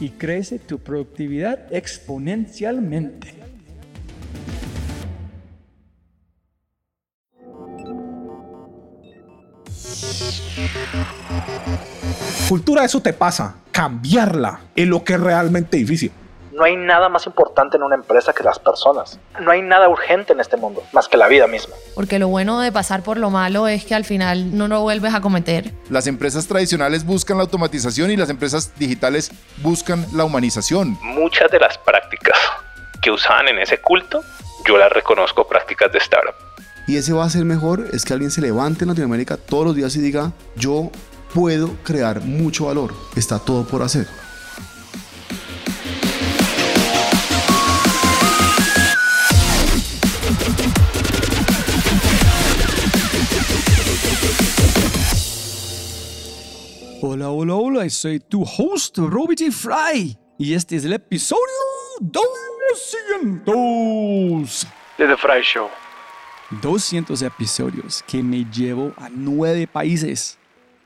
y crece tu productividad exponencialmente. Cultura, eso te pasa. Cambiarla es lo que es realmente difícil. No hay nada más importante en una empresa que las personas. No hay nada urgente en este mundo más que la vida misma. Porque lo bueno de pasar por lo malo es que al final no lo vuelves a cometer. Las empresas tradicionales buscan la automatización y las empresas digitales buscan la humanización. Muchas de las prácticas que usaban en ese culto, yo las reconozco prácticas de startup. Y ese va a ser mejor es que alguien se levante en Latinoamérica todos los días y diga, yo puedo crear mucho valor, está todo por hacer. Hola, hola, hola, soy tu host, Robbie G. Fry. Y este es el episodio 200 de The Fry Show. 200 episodios que me llevo a nueve países.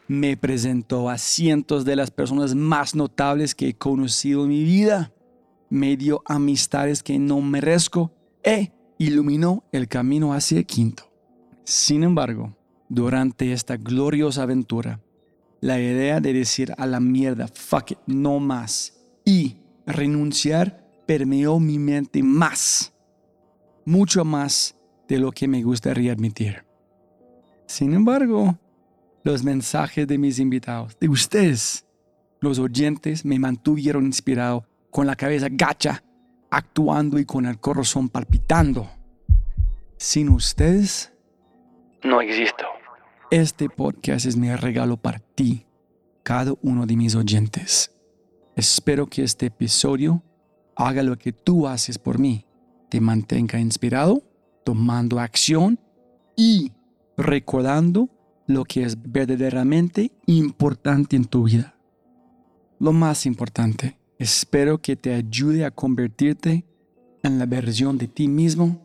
Me presento a cientos de las personas más notables que he conocido en mi vida. Me dio amistades que no merezco e iluminó el camino hacia el quinto. Sin embargo, durante esta gloriosa aventura, la idea de decir a la mierda, fuck it, no más, y renunciar permeó mi mente más, mucho más de lo que me gustaría admitir. Sin embargo, los mensajes de mis invitados, de ustedes, los oyentes, me mantuvieron inspirado, con la cabeza gacha, actuando y con el corazón palpitando. Sin ustedes, no existo. Este podcast es mi regalo para ti, cada uno de mis oyentes. Espero que este episodio haga lo que tú haces por mí, te mantenga inspirado, tomando acción y recordando lo que es verdaderamente importante en tu vida. Lo más importante, espero que te ayude a convertirte en la versión de ti mismo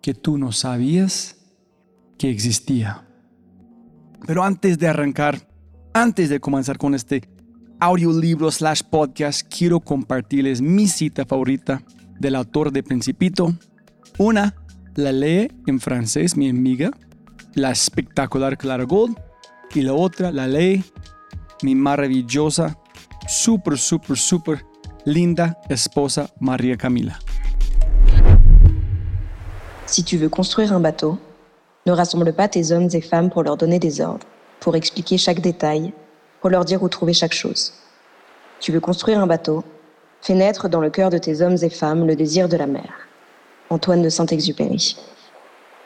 que tú no sabías que existía. Pero antes de arrancar, antes de comenzar con este audiolibro slash podcast, quiero compartirles mi cita favorita del autor de Principito. Una, la lee en francés mi amiga, la espectacular Clara Gold. Y la otra, la lee mi maravillosa, súper, súper, súper linda esposa María Camila. Si tu veux construire un bateau, Ne rassemble pas tes hommes et femmes pour leur donner des ordres, pour expliquer chaque détail, pour leur dire où trouver chaque chose. Tu veux construire un bateau? Fais naître dans le cœur de tes hommes et femmes le désir de la mer. Antoine de Saint-Exupéry.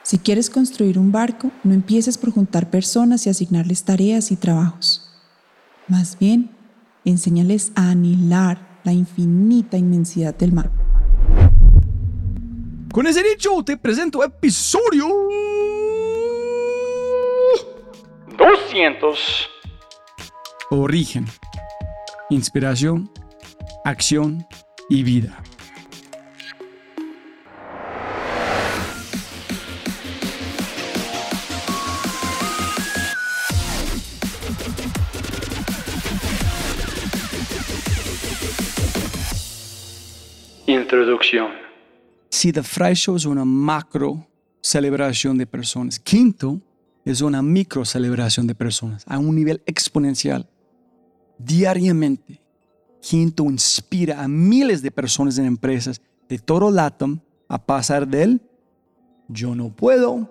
Si quieres construir un barco, no empieces por juntar personas y asignarles tareas y trabajos. Más bien, enséñales a anilar la infinita inmensidad del mar. Con ese dicho, te presento episodio 200. Origen, inspiración, acción y vida. Introducción. Si The Fry Show es una macro celebración de personas, Quinto es una micro celebración de personas a un nivel exponencial. Diariamente, Quinto inspira a miles de personas en empresas de todo LATAM a pasar del yo no puedo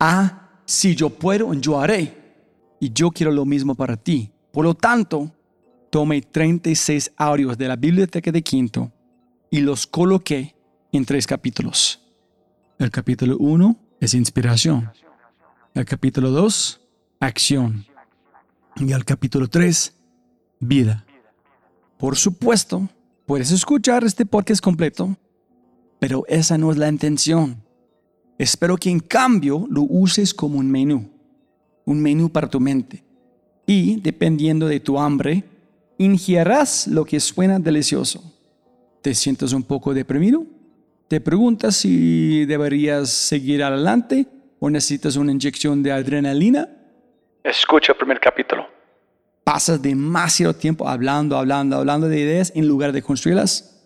a si yo puedo, yo haré. Y yo quiero lo mismo para ti. Por lo tanto, tomé 36 audios de la biblioteca de Quinto y los coloqué en tres capítulos. El capítulo 1 es inspiración. El capítulo 2, acción. Y el capítulo 3, vida. Por supuesto, puedes escuchar este podcast completo, pero esa no es la intención. Espero que en cambio lo uses como un menú, un menú para tu mente. Y, dependiendo de tu hambre, ingieras lo que suena delicioso. ¿Te sientes un poco deprimido? ¿Te preguntas si deberías seguir adelante o necesitas una inyección de adrenalina? Escucha el primer capítulo. ¿Pasas demasiado tiempo hablando, hablando, hablando de ideas en lugar de construirlas?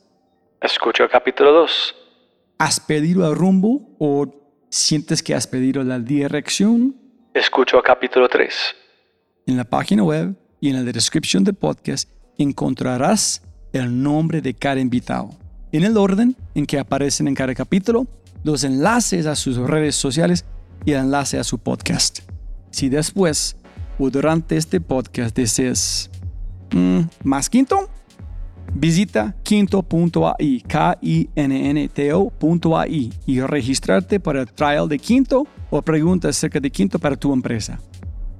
Escucha el capítulo 2. ¿Has pedido el rumbo o sientes que has pedido la dirección? Escucha el capítulo 3. En la página web y en la descripción del podcast encontrarás el nombre de cada invitado. En el orden en que aparecen en cada capítulo, los enlaces a sus redes sociales y el enlace a su podcast. Si después o durante este podcast deseas mm, más quinto, visita quinto.ai, K-I-N-N-T-O.ai y registrarte para el trial de quinto o preguntas acerca de quinto para tu empresa.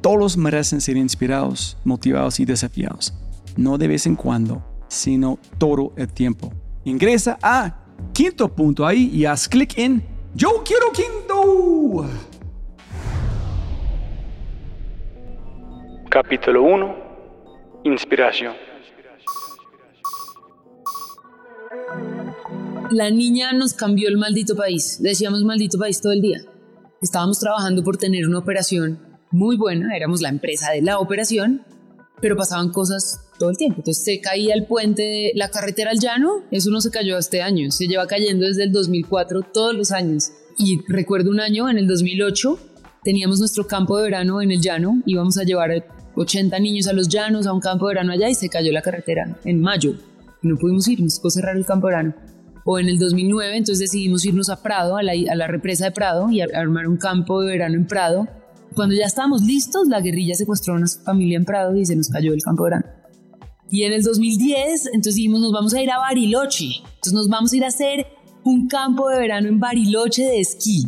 Todos merecen ser inspirados, motivados y desafiados, no de vez en cuando sino todo el tiempo. Ingresa a quinto.ai y haz clic en Yo quiero quinto. Capítulo 1. Inspiración. La niña nos cambió el maldito país. Decíamos maldito país todo el día. Estábamos trabajando por tener una operación muy buena, éramos la empresa de la operación, pero pasaban cosas todo el tiempo. Entonces se caía el puente, de la carretera al llano, eso no se cayó este año, se lleva cayendo desde el 2004 todos los años. Y recuerdo un año, en el 2008, teníamos nuestro campo de verano en el llano, íbamos a llevar 80 niños a los llanos, a un campo de verano allá y se cayó la carretera en mayo. Y no pudimos ir, nos tocó cerrar el campo de verano. O en el 2009, entonces decidimos irnos a Prado, a la, a la represa de Prado y armar un campo de verano en Prado. Cuando ya estábamos listos, la guerrilla secuestró a una familia en Prado y se nos cayó el campo de verano. Y en el 2010, entonces dijimos, nos vamos a ir a Bariloche. Entonces nos vamos a ir a hacer un campo de verano en Bariloche de esquí.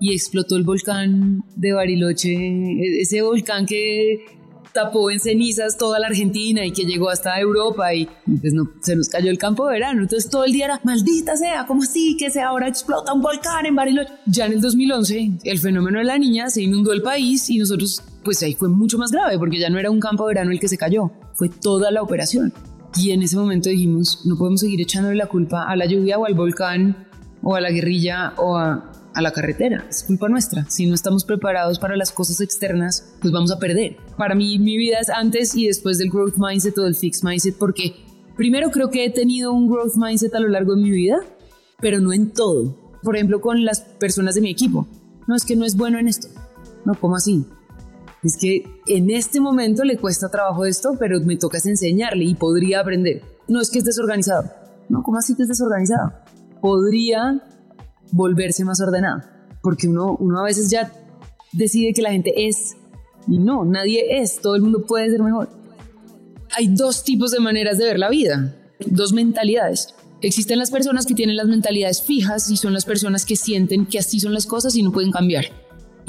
Y explotó el volcán de Bariloche, ese volcán que tapó en cenizas toda la Argentina y que llegó hasta Europa y pues no, se nos cayó el campo de verano. Entonces todo el día era, maldita sea, ¿cómo así que se ahora explota un volcán en Bariloche? Ya en el 2011 el fenómeno de la niña se inundó el país y nosotros pues ahí fue mucho más grave porque ya no era un campo de verano el que se cayó, fue toda la operación. Y en ese momento dijimos, no podemos seguir echándole la culpa a la lluvia o al volcán o a la guerrilla o a, a la carretera. Es culpa nuestra. Si no estamos preparados para las cosas externas, pues vamos a perder. Para mí, mi vida es antes y después del growth mindset o del fixed mindset, porque primero creo que he tenido un growth mindset a lo largo de mi vida, pero no en todo. Por ejemplo, con las personas de mi equipo. No es que no es bueno en esto. No, ¿cómo así? es que en este momento le cuesta trabajo esto, pero me toca enseñarle y podría aprender. No es que estés desorganizado. No, ¿cómo así que es desorganizado? Podría volverse más ordenado, porque uno, uno a veces ya decide que la gente es y no, nadie es, todo el mundo puede ser mejor. Hay dos tipos de maneras de ver la vida, dos mentalidades. Existen las personas que tienen las mentalidades fijas y son las personas que sienten que así son las cosas y no pueden cambiar.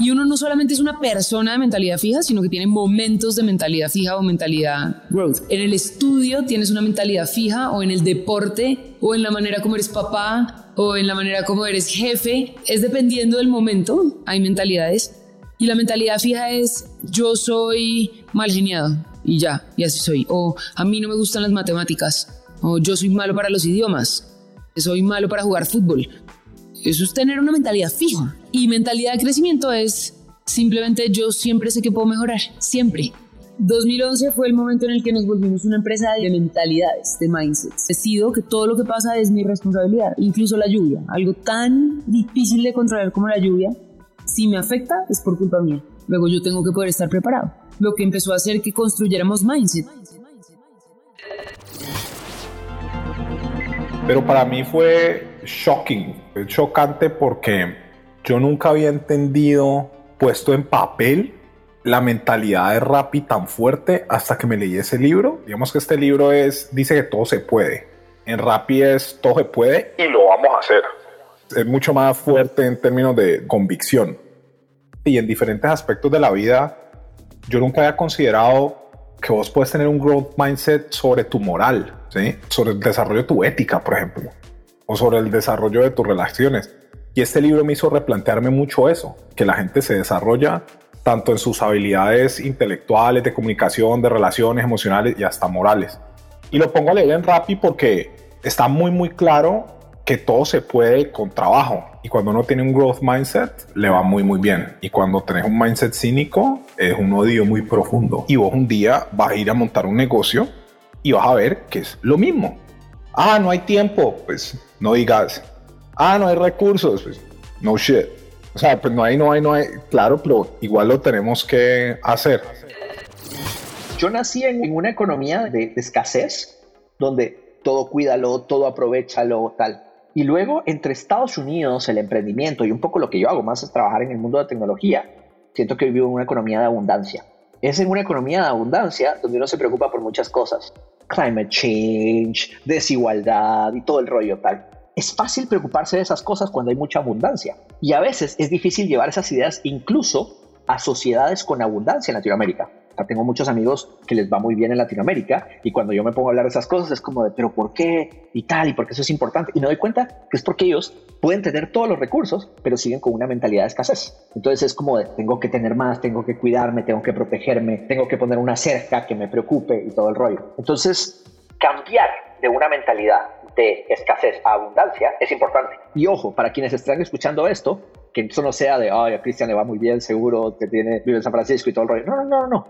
Y uno no solamente es una persona de mentalidad fija, sino que tiene momentos de mentalidad fija o mentalidad growth. En el estudio tienes una mentalidad fija o en el deporte o en la manera como eres papá o en la manera como eres jefe. Es dependiendo del momento, hay mentalidades. Y la mentalidad fija es yo soy mal geniado y ya, y así soy. O a mí no me gustan las matemáticas. O yo soy malo para los idiomas. Soy malo para jugar fútbol. Eso es tener una mentalidad fija. Y mentalidad de crecimiento es simplemente yo siempre sé que puedo mejorar, siempre. 2011 fue el momento en el que nos volvimos una empresa de mentalidades, de mindsets. Decido que todo lo que pasa es mi responsabilidad, incluso la lluvia, algo tan difícil de controlar como la lluvia. Si me afecta, es por culpa mía. Luego yo tengo que poder estar preparado. Lo que empezó a hacer que construyéramos mindset. Pero para mí fue shocking, fue chocante porque yo nunca había entendido, puesto en papel, la mentalidad de Rappi tan fuerte hasta que me leí ese libro. Digamos que este libro es, dice que todo se puede. En Rappi es todo se puede y lo vamos a hacer. Es mucho más fuerte en términos de convicción. Y en diferentes aspectos de la vida, yo nunca había considerado que vos puedes tener un growth mindset sobre tu moral, ¿sí? sobre el desarrollo de tu ética, por ejemplo, o sobre el desarrollo de tus relaciones. Y este libro me hizo replantearme mucho eso, que la gente se desarrolla tanto en sus habilidades intelectuales, de comunicación, de relaciones emocionales y hasta morales. Y lo pongo a leer en Rappi porque está muy muy claro que todo se puede con trabajo. Y cuando uno tiene un growth mindset, le va muy muy bien. Y cuando tenés un mindset cínico, es un odio muy profundo. Y vos un día vas a ir a montar un negocio y vas a ver que es lo mismo. Ah, no hay tiempo, pues no digas. Ah, no hay recursos, pues no shit. O sea, pues no hay, no hay, no hay. Claro, pero igual lo tenemos que hacer. Yo nací en una economía de, escasez, donde todo cuídalo, todo aprovechalo, tal. Y luego, entre Estados Unidos, el emprendimiento y un poco lo que yo hago más es trabajar en el mundo de tecnología, siento que vivo en una economía de abundancia. Es en una economía de abundancia donde uno se preocupa por muchas cosas. Climate change, desigualdad y todo el rollo tal es fácil preocuparse de esas cosas cuando hay mucha abundancia. Y a veces es difícil llevar esas ideas incluso a sociedades con abundancia en Latinoamérica. Tengo muchos amigos que les va muy bien en Latinoamérica y cuando yo me pongo a hablar de esas cosas es como de, pero ¿por qué? Y tal, y por qué eso es importante. Y me doy cuenta que es porque ellos pueden tener todos los recursos, pero siguen con una mentalidad de escasez. Entonces es como de, tengo que tener más, tengo que cuidarme, tengo que protegerme, tengo que poner una cerca que me preocupe y todo el rollo. Entonces, cambiar de una mentalidad de escasez a abundancia es importante. Y ojo, para quienes están escuchando esto, que eso no sea de, ay, a Cristian le va muy bien, seguro que tiene, vive en San Francisco y todo el rollo. No, no, no, no.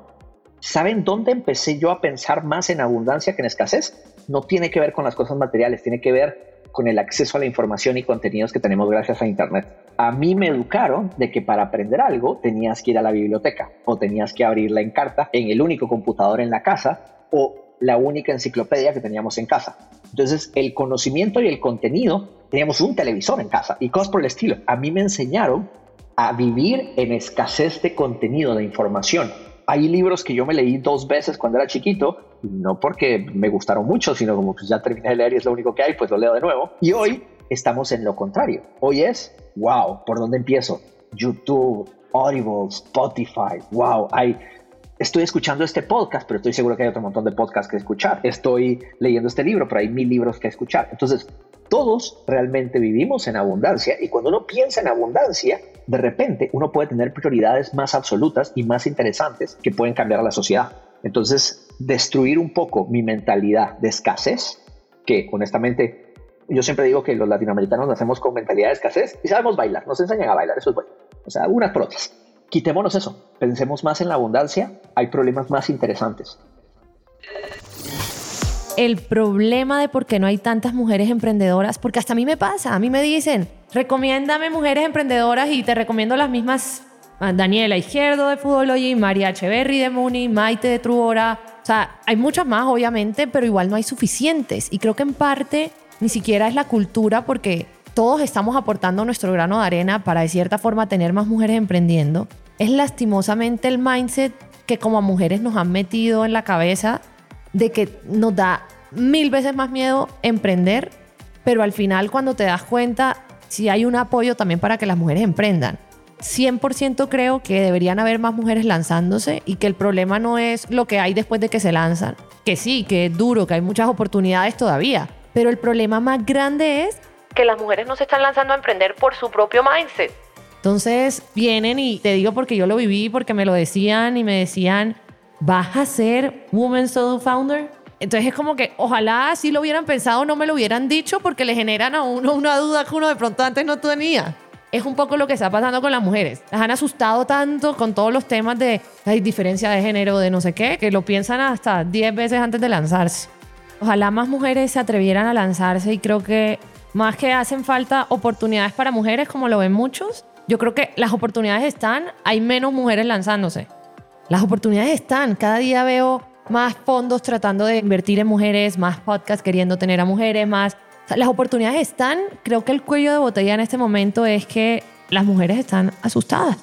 ¿Saben dónde empecé yo a pensar más en abundancia que en escasez? No tiene que ver con las cosas materiales, tiene que ver con el acceso a la información y contenidos que tenemos gracias a Internet. A mí me educaron de que para aprender algo tenías que ir a la biblioteca o tenías que abrirla en carta en el único computador en la casa o la única enciclopedia que teníamos en casa. Entonces, el conocimiento y el contenido, teníamos un televisor en casa y cosas por el estilo. A mí me enseñaron a vivir en escasez de contenido, de información. Hay libros que yo me leí dos veces cuando era chiquito, no porque me gustaron mucho, sino como pues ya terminé de leer y es lo único que hay, pues lo leo de nuevo. Y hoy estamos en lo contrario. Hoy es, wow, ¿por dónde empiezo? YouTube, Audible, Spotify, wow, hay estoy escuchando este podcast, pero estoy seguro que hay otro montón de podcasts que escuchar. Estoy leyendo este libro, pero hay mil libros que escuchar. Entonces, todos realmente vivimos en abundancia y cuando uno piensa en abundancia, de repente uno puede tener prioridades más absolutas y más interesantes que pueden cambiar a la sociedad. Entonces, destruir un poco mi mentalidad de escasez, que honestamente yo siempre digo que los latinoamericanos nacemos con mentalidad de escasez y sabemos bailar, nos enseñan a bailar, eso es bueno. O sea, unas por otras quitémonos eso, pensemos más en la abundancia, hay problemas más interesantes. El problema de por qué no hay tantas mujeres emprendedoras, porque hasta a mí me pasa, a mí me dicen, recomiéndame mujeres emprendedoras y te recomiendo las mismas, ah, Daniela Izquierdo de Fútbol María Echeverry de Muni, Maite de Truora, o sea, hay muchas más obviamente, pero igual no hay suficientes. Y creo que en parte ni siquiera es la cultura porque todos estamos aportando nuestro grano de arena para de cierta forma tener más mujeres emprendiendo, es lastimosamente el mindset que como mujeres nos han metido en la cabeza de que nos da mil veces más miedo emprender pero al final cuando te das cuenta, sí hay un apoyo también para que las mujeres emprendan. 100% creo que deberían haber más mujeres lanzándose y que el problema no es lo que hay después de que se lanzan, que sí, que es duro, que hay muchas oportunidades todavía, pero el problema más grande es que las mujeres no se están lanzando a emprender por su propio mindset. Entonces vienen y te digo porque yo lo viví, porque me lo decían y me decían, ¿vas a ser Woman Solo Founder? Entonces es como que ojalá si lo hubieran pensado no me lo hubieran dicho porque le generan a uno una duda que uno de pronto antes no tenía. Es un poco lo que está pasando con las mujeres. Las han asustado tanto con todos los temas de hay diferencia de género, de no sé qué, que lo piensan hasta 10 veces antes de lanzarse. Ojalá más mujeres se atrevieran a lanzarse y creo que más que hacen falta oportunidades para mujeres, como lo ven muchos, yo creo que las oportunidades están, hay menos mujeres lanzándose. Las oportunidades están, cada día veo más fondos tratando de invertir en mujeres, más podcasts queriendo tener a mujeres, más... las oportunidades están, creo que el cuello de botella en este momento es que las mujeres están asustadas.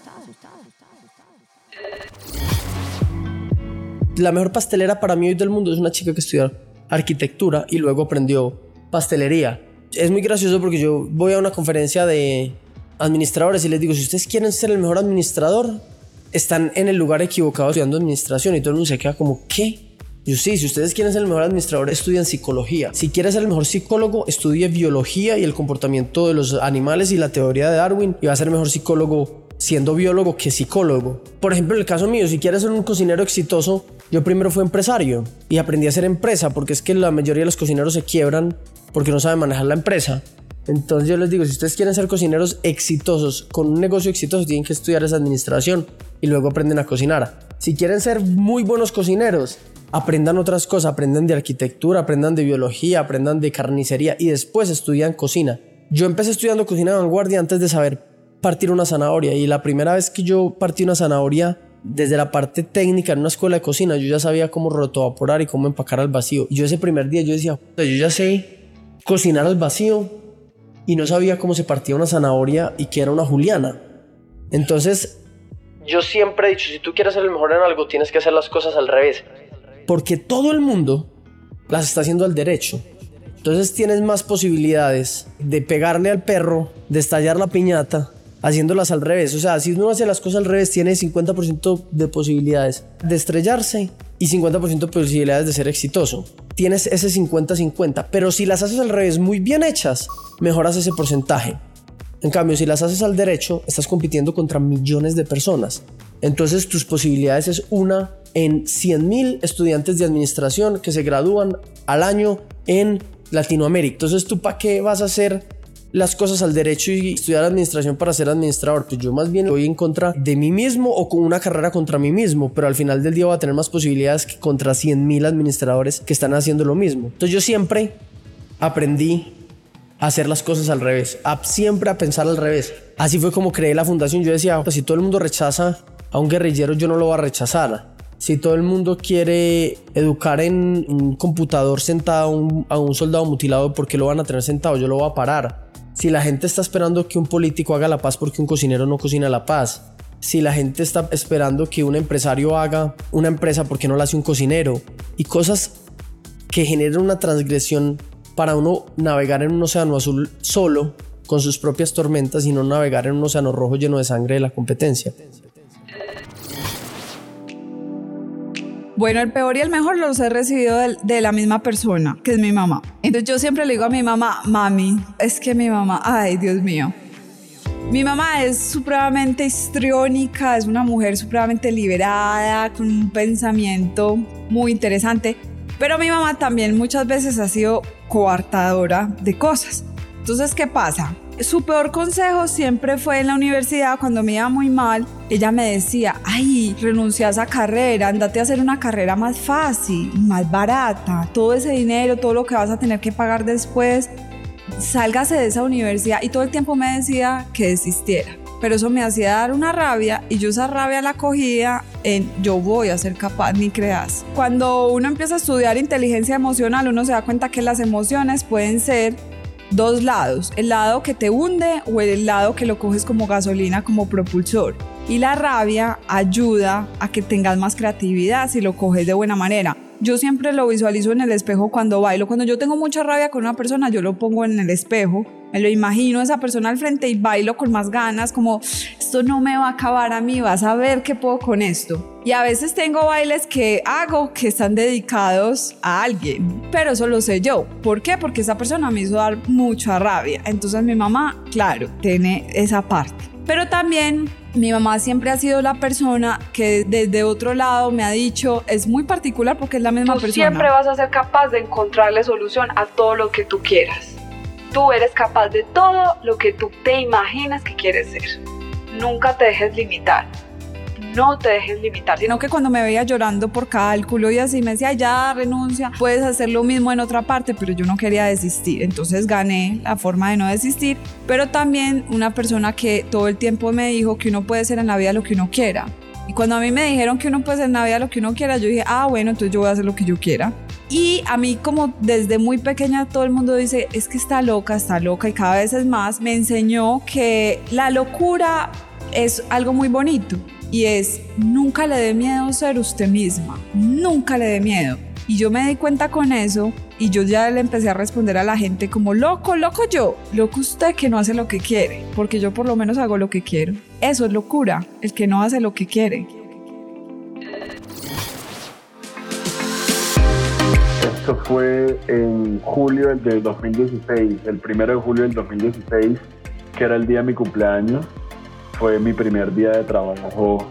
La mejor pastelera para mí hoy del mundo es una chica que estudió arquitectura y luego aprendió pastelería. Es muy gracioso porque yo voy a una conferencia de administradores y les digo, si ustedes quieren ser el mejor administrador, están en el lugar equivocado estudiando administración y todo el mundo se queda como, ¿qué? Yo sí, si ustedes quieren ser el mejor administrador, estudian psicología. Si quieres ser el mejor psicólogo, estudie biología y el comportamiento de los animales y la teoría de Darwin y va a ser mejor psicólogo siendo biólogo que psicólogo. Por ejemplo, en el caso mío, si quieres ser un cocinero exitoso, yo primero fui empresario y aprendí a ser empresa porque es que la mayoría de los cocineros se quiebran porque no saben manejar la empresa. Entonces yo les digo, si ustedes quieren ser cocineros exitosos, con un negocio exitoso, tienen que estudiar esa administración y luego aprenden a cocinar. Si quieren ser muy buenos cocineros, aprendan otras cosas, aprendan de arquitectura, aprendan de biología, aprendan de carnicería y después estudian cocina. Yo empecé estudiando cocina de vanguardia antes de saber partir una zanahoria y la primera vez que yo partí una zanahoria desde la parte técnica en una escuela de cocina, yo ya sabía cómo rotovaporar y cómo empacar al vacío. Y yo ese primer día yo decía, yo ya sé cocinar al vacío, y no sabía cómo se partía una zanahoria y que era una juliana. Entonces, yo siempre he dicho, si tú quieres ser el mejor en algo, tienes que hacer las cosas al revés. Porque todo el mundo las está haciendo al derecho. Entonces tienes más posibilidades de pegarle al perro, de estallar la piñata, haciéndolas al revés. O sea, si uno hace las cosas al revés, tiene 50% de posibilidades de estrellarse y 50% de posibilidades de ser exitoso. Tienes ese 50-50, pero si las haces al revés muy bien hechas, mejoras ese porcentaje. En cambio, si las haces al derecho, estás compitiendo contra millones de personas. Entonces tus posibilidades es una en 100.000 estudiantes de administración que se gradúan al año en Latinoamérica. Entonces tú para qué vas a hacer las cosas al derecho y estudiar administración para ser administrador. Pues yo más bien voy en contra de mí mismo o con una carrera contra mí mismo, pero al final del día voy a tener más posibilidades que contra 100 mil administradores que están haciendo lo mismo. Entonces yo siempre aprendí a hacer las cosas al revés, a siempre a pensar al revés. Así fue como creé la fundación. Yo decía, pues si todo el mundo rechaza a un guerrillero, yo no lo voy a rechazar. Si todo el mundo quiere educar en un computador sentado a un, soldado mutilado, ¿por qué lo van a tener sentado? Yo lo voy a parar. Si la gente está esperando que un político haga la paz porque un cocinero no cocina la paz. Si la gente está esperando que un empresario haga una empresa porque no la hace un cocinero. Y cosas que generan una transgresión para uno navegar en un océano azul solo con sus propias tormentas y no navegar en un océano rojo lleno de sangre de la competencia. Bueno, el peor y el mejor los he recibido de, la misma persona, que es mi mamá. Entonces yo siempre le digo a mi mamá, mami, es que mi mamá, ay Dios mío. Mi mamá es supremamente histriónica, es una mujer supremamente liberada, con un pensamiento muy interesante, pero mi mamá también muchas veces ha sido coartadora de cosas. Entonces, ¿qué pasa? Su peor consejo siempre fue en la universidad cuando me iba muy mal. Ella me decía, ay, renuncia a esa carrera, andate a hacer una carrera más fácil, más barata, todo ese dinero, todo lo que vas a tener que pagar después, sálgase de esa universidad. Y todo el tiempo me decía que desistiera. Pero eso me hacía dar una rabia y yo esa rabia la cogía en yo voy a ser capaz, ni creas. Cuando uno empieza a estudiar inteligencia emocional, uno se da cuenta que las emociones pueden ser dos lados, el lado que te hunde o el lado que lo coges como gasolina, como propulsor. Y la rabia ayuda a que tengas más creatividad si lo coges de buena manera. Yo siempre lo visualizo en el espejo cuando bailo. Cuando yo tengo mucha rabia con una persona, yo lo pongo en el espejo, me lo imagino esa persona al frente y bailo con más ganas, como esto no me va a acabar a mí, vas a ver qué puedo con esto. Y a veces tengo bailes que hago que están dedicados a alguien, pero eso lo sé yo. ¿Por qué? Porque esa persona me hizo dar mucha rabia. Entonces mi mamá, claro, tiene esa parte. Pero también mi mamá siempre ha sido la persona que desde otro lado me ha dicho, es muy particular porque es la misma Tú persona. siempre vas a ser capaz de encontrarle solución a todo lo que tú quieras. Tú eres capaz de todo lo que tú te imaginas que quieres ser. Nunca te dejes limitar. No te dejes limitar. Sino que cuando me veía llorando por cálculo y así me decía, ya renuncia, puedes hacer lo mismo en otra parte, pero yo no quería desistir. Entonces gané la forma de no desistir, pero también una persona que todo el tiempo me dijo que uno puede ser en la vida lo que uno quiera. Y cuando a mí me dijeron que uno puede ser en la vida lo que uno quiera, yo dije, ah, bueno, entonces yo voy a hacer lo que yo quiera. Y a mí como desde muy pequeña todo el mundo dice, es que está loca, está loca y cada vez es más, me enseñó que la locura es algo muy bonito y es nunca le dé miedo ser usted misma, nunca le dé miedo. Y yo me di cuenta con eso y yo ya le empecé a responder a la gente como loco, loco yo, loco usted que no hace lo que quiere, porque yo por lo menos hago lo que quiero. Eso es locura, el que no hace lo que quiere. Esto fue en julio del 2016, el primero de julio del 2016, que era el día de mi cumpleaños. Fue mi primer día de trabajo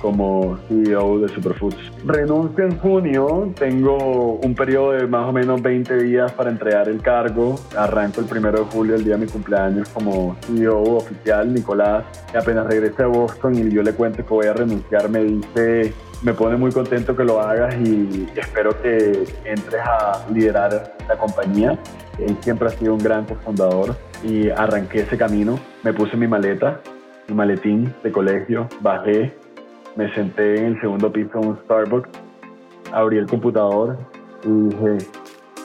como CEO de Superfoods. Renuncio en junio, tengo un periodo de más o menos 20 días para entregar el cargo. Arranco el primero de julio, el día de mi cumpleaños, como CEO oficial, Nicolás. Y apenas regresé a Boston y yo le cuento que voy a renunciar, me dice, me pone muy contento que lo hagas y espero que entres a liderar la compañía. Él siempre ha sido un gran cofundador y arranqué ese camino. Me puse mi maleta, mi maletín de colegio, bajé, me senté en el segundo piso de un Starbucks, abrí el computador y dije,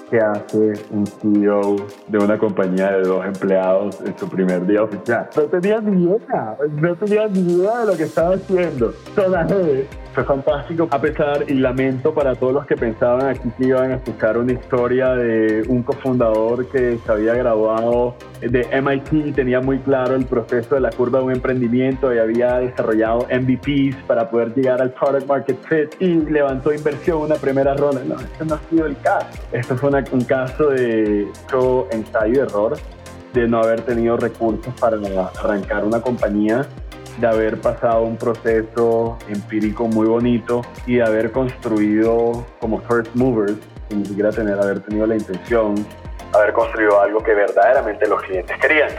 ¿qué hace un CEO de una compañía de dos empleados en su primer día oficial? No tenía ni idea, no tenía ni idea de lo que estaba haciendo. Trabajé. Fue fantástico, a pesar y lamento para todos los que pensaban aquí que iban a escuchar una historia de un cofundador que se había graduado de MIT y tenía muy claro el proceso de la curva de un emprendimiento y había desarrollado MVPs para poder llegar al product market fit y levantó inversión una primera ronda. No, este no ha sido el caso. Esto fue una- un caso de ensayo y error, de no haber tenido recursos para arrancar una compañía de haber pasado un proceso empírico muy bonito y de haber construido como first movers, sin ni siquiera tener, haber tenido la intención, haber construido algo que verdaderamente los clientes querían.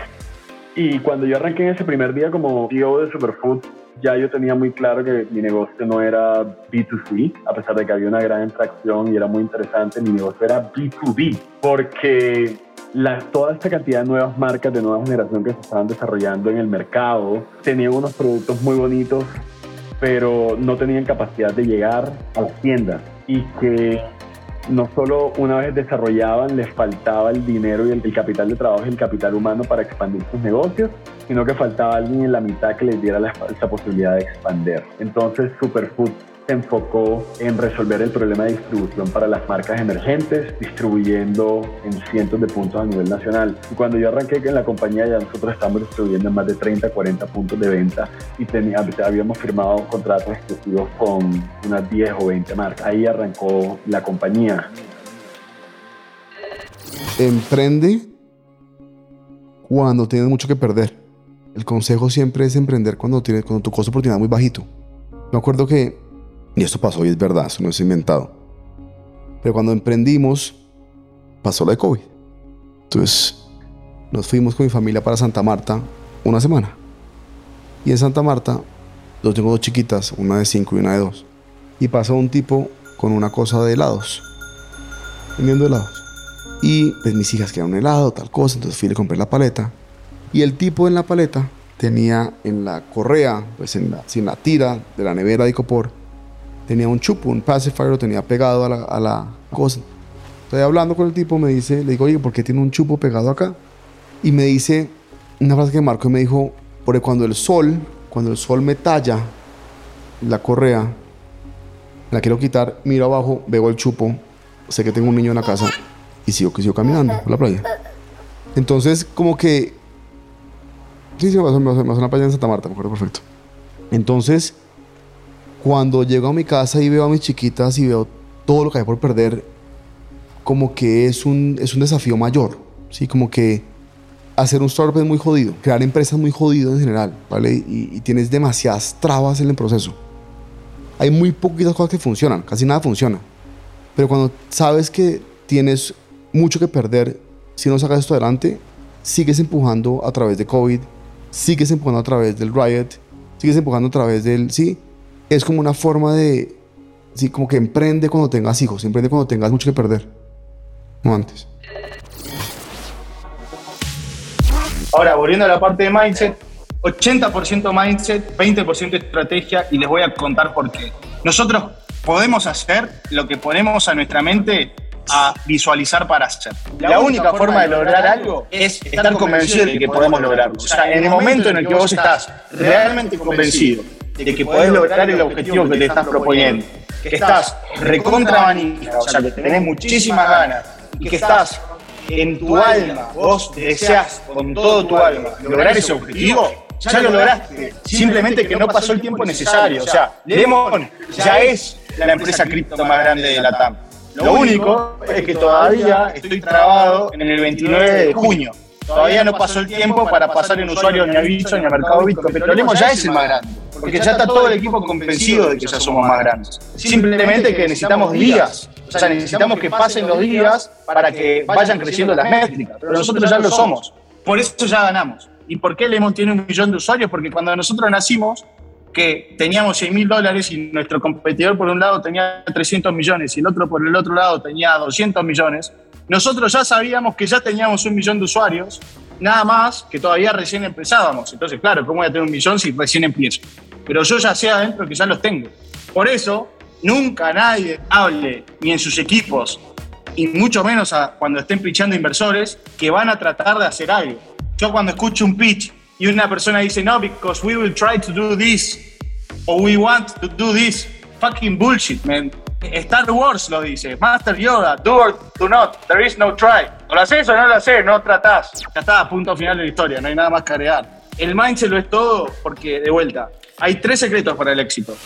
Y cuando yo arranqué en ese primer día como CEO de Superfood, ya yo tenía muy claro que mi negocio no era B2C, a pesar de que había una gran atracción y era muy interesante, mi negocio era B2B, porque la, toda esta cantidad de nuevas marcas de nueva generación que se estaban desarrollando en el mercado tenían unos productos muy bonitos, pero no tenían capacidad de llegar a las tiendas y que no solo una vez desarrollaban les faltaba el dinero y el, capital de trabajo y el capital humano para expandir sus negocios, sino que faltaba alguien en la mitad que les diera la- esa posibilidad de expandir. Entonces Superfood se enfocó en resolver el problema de distribución para las marcas emergentes, distribuyendo en cientos de puntos a nivel nacional. Y cuando yo arranqué en la compañía, ya nosotros estamos distribuyendo en más de 30, 40 puntos de venta y tenía- habíamos firmado contratos exclusivos con unas 10 o 20 marcas. Ahí arrancó la compañía. Emprende cuando tienes mucho que perder. El consejo siempre es emprender cuando, tienes, cuando tu costo de oportunidad es muy bajito. Me acuerdo que, y esto pasó y es verdad, eso no es inventado, pero cuando emprendimos, pasó lo de COVID. Entonces, nos fuimos con mi familia para Santa Marta una semana. Y en Santa Marta, yo tengo dos chiquitas, una de cinco y una de dos. Y pasó un tipo con una cosa de helados, vendiendo helados. Y pues mis hijas querían un helado, tal cosa, entonces fui y le compré la paleta. Y el tipo en la paleta tenía en la correa, pues en la, sí, en la tira de la nevera de Icopor, tenía un chupo, un pacifier, lo tenía pegado a la, a la cosa. Estoy hablando con el tipo, me dice, le digo, oye, ¿por qué tiene un chupo pegado acá? Y me dice una frase que marcó y me dijo, porque cuando el sol, cuando el sol me talla la correa, la quiero quitar, miro abajo, veo el chupo, sé que tengo un niño en la casa y sigo, sigo caminando por la playa. Entonces, como que... Sí, sí, me pasó, me pasó- me pasó playa en Santa Marta, me acuerdo perfecto. Entonces, cuando llego a mi casa y veo a mis chiquitas y veo todo lo que hay por perder, como que es un, es un desafío mayor, ¿sí? Como que hacer un startup es muy jodido, crear empresas es muy jodido en general, ¿vale? Y, y tienes demasiadas trabas en el proceso. Hay muy poquitas cosas que funcionan, casi nada funciona. Pero cuando sabes que tienes mucho que perder si no sacas esto adelante, sigues empujando a través de COVID, sigues empujando a través del riot, sigues empujando a través del... Sí, es como una forma de... Sí, como que emprende cuando tengas hijos, emprende cuando tengas mucho que perder. No antes. Ahora, volviendo a la parte de mindset, 80% mindset, 20% estrategia y les voy a contar por qué. Nosotros podemos hacer lo que ponemos a nuestra mente a visualizar para hacer. La única forma de lograr algo es estar convencido de que podemos lograrlo. O sea, en el momento en el que vos estás realmente convencido de que podés lograr el objetivo que te estás proponiendo, que estás recontra manija, o sea, que tenés muchísimas ganas y que estás en tu alma, vos deseas con todo tu alma lograr ese objetivo, ya lo lograste. Simplemente que no pasó el tiempo necesario. O sea, Lemon ya es la empresa cripto más grande de la TAM. Lo único es que todavía estoy trabado en el 29 de junio. Todavía no pasó el tiempo para pasar en usuario ni a Bitso ni a Mercado Bitcoin, pero Lemon ya es el más grande. Porque ya está todo el equipo convencido de que ya somos más grandes. Simplemente que necesitamos días. O sea, necesitamos que pasen los días para que vayan creciendo las métricas. Pero nosotros ya lo somos. Por eso ya ganamos. ¿Y por qué Lemon tiene un millón de usuarios? Porque cuando nosotros nacimos, que teníamos 100 mil dólares y nuestro competidor por un lado tenía 300 millones y el otro por el otro lado tenía 200 millones, nosotros ya sabíamos que ya teníamos un millón de usuarios, nada más que todavía recién empezábamos. Entonces, claro, ¿cómo voy a tener un millón si recién empiezo? Pero yo ya sé adentro que ya los tengo. Por eso, nunca nadie hable, ni en sus equipos, y mucho menos a- cuando estén pitchando inversores, que van a tratar de hacer algo. Yo cuando escucho un pitch y una persona dice, no, because we will try to do this, o we want to do this, fucking bullshit, man. Star Wars lo dice, Master Yoda, do or do not, there is no try. O lo haces o no lo haces, no tratás. Ya está, punto final de la historia, no hay nada más que agregar. El mindset lo es todo porque, de vuelta, hay tres secretos para el éxito.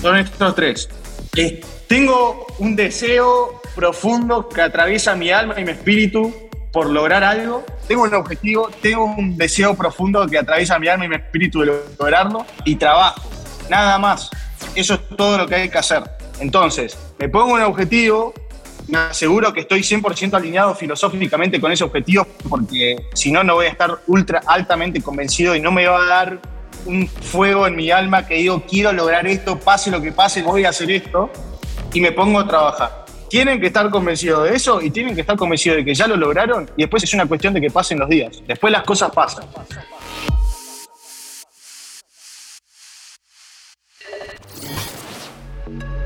Son estos tres. Eh, tengo un deseo profundo que atraviesa mi alma y mi espíritu por lograr algo. Tengo un objetivo, tengo un deseo profundo que atraviesa mi alma y mi espíritu de lograrlo y trabajo. Nada más. Eso es todo lo que hay que hacer. Entonces, me pongo un objetivo, me aseguro que estoy 100% alineado filosóficamente con ese objetivo, porque si no, no voy a estar ultra altamente convencido y no me va a dar un fuego en mi alma que digo, quiero lograr esto, pase lo que pase, voy a hacer esto, y me pongo a trabajar. Tienen que estar convencidos de eso y tienen que estar convencidos de que ya lo lograron y después es una cuestión de que pasen los días. Después las cosas pasan.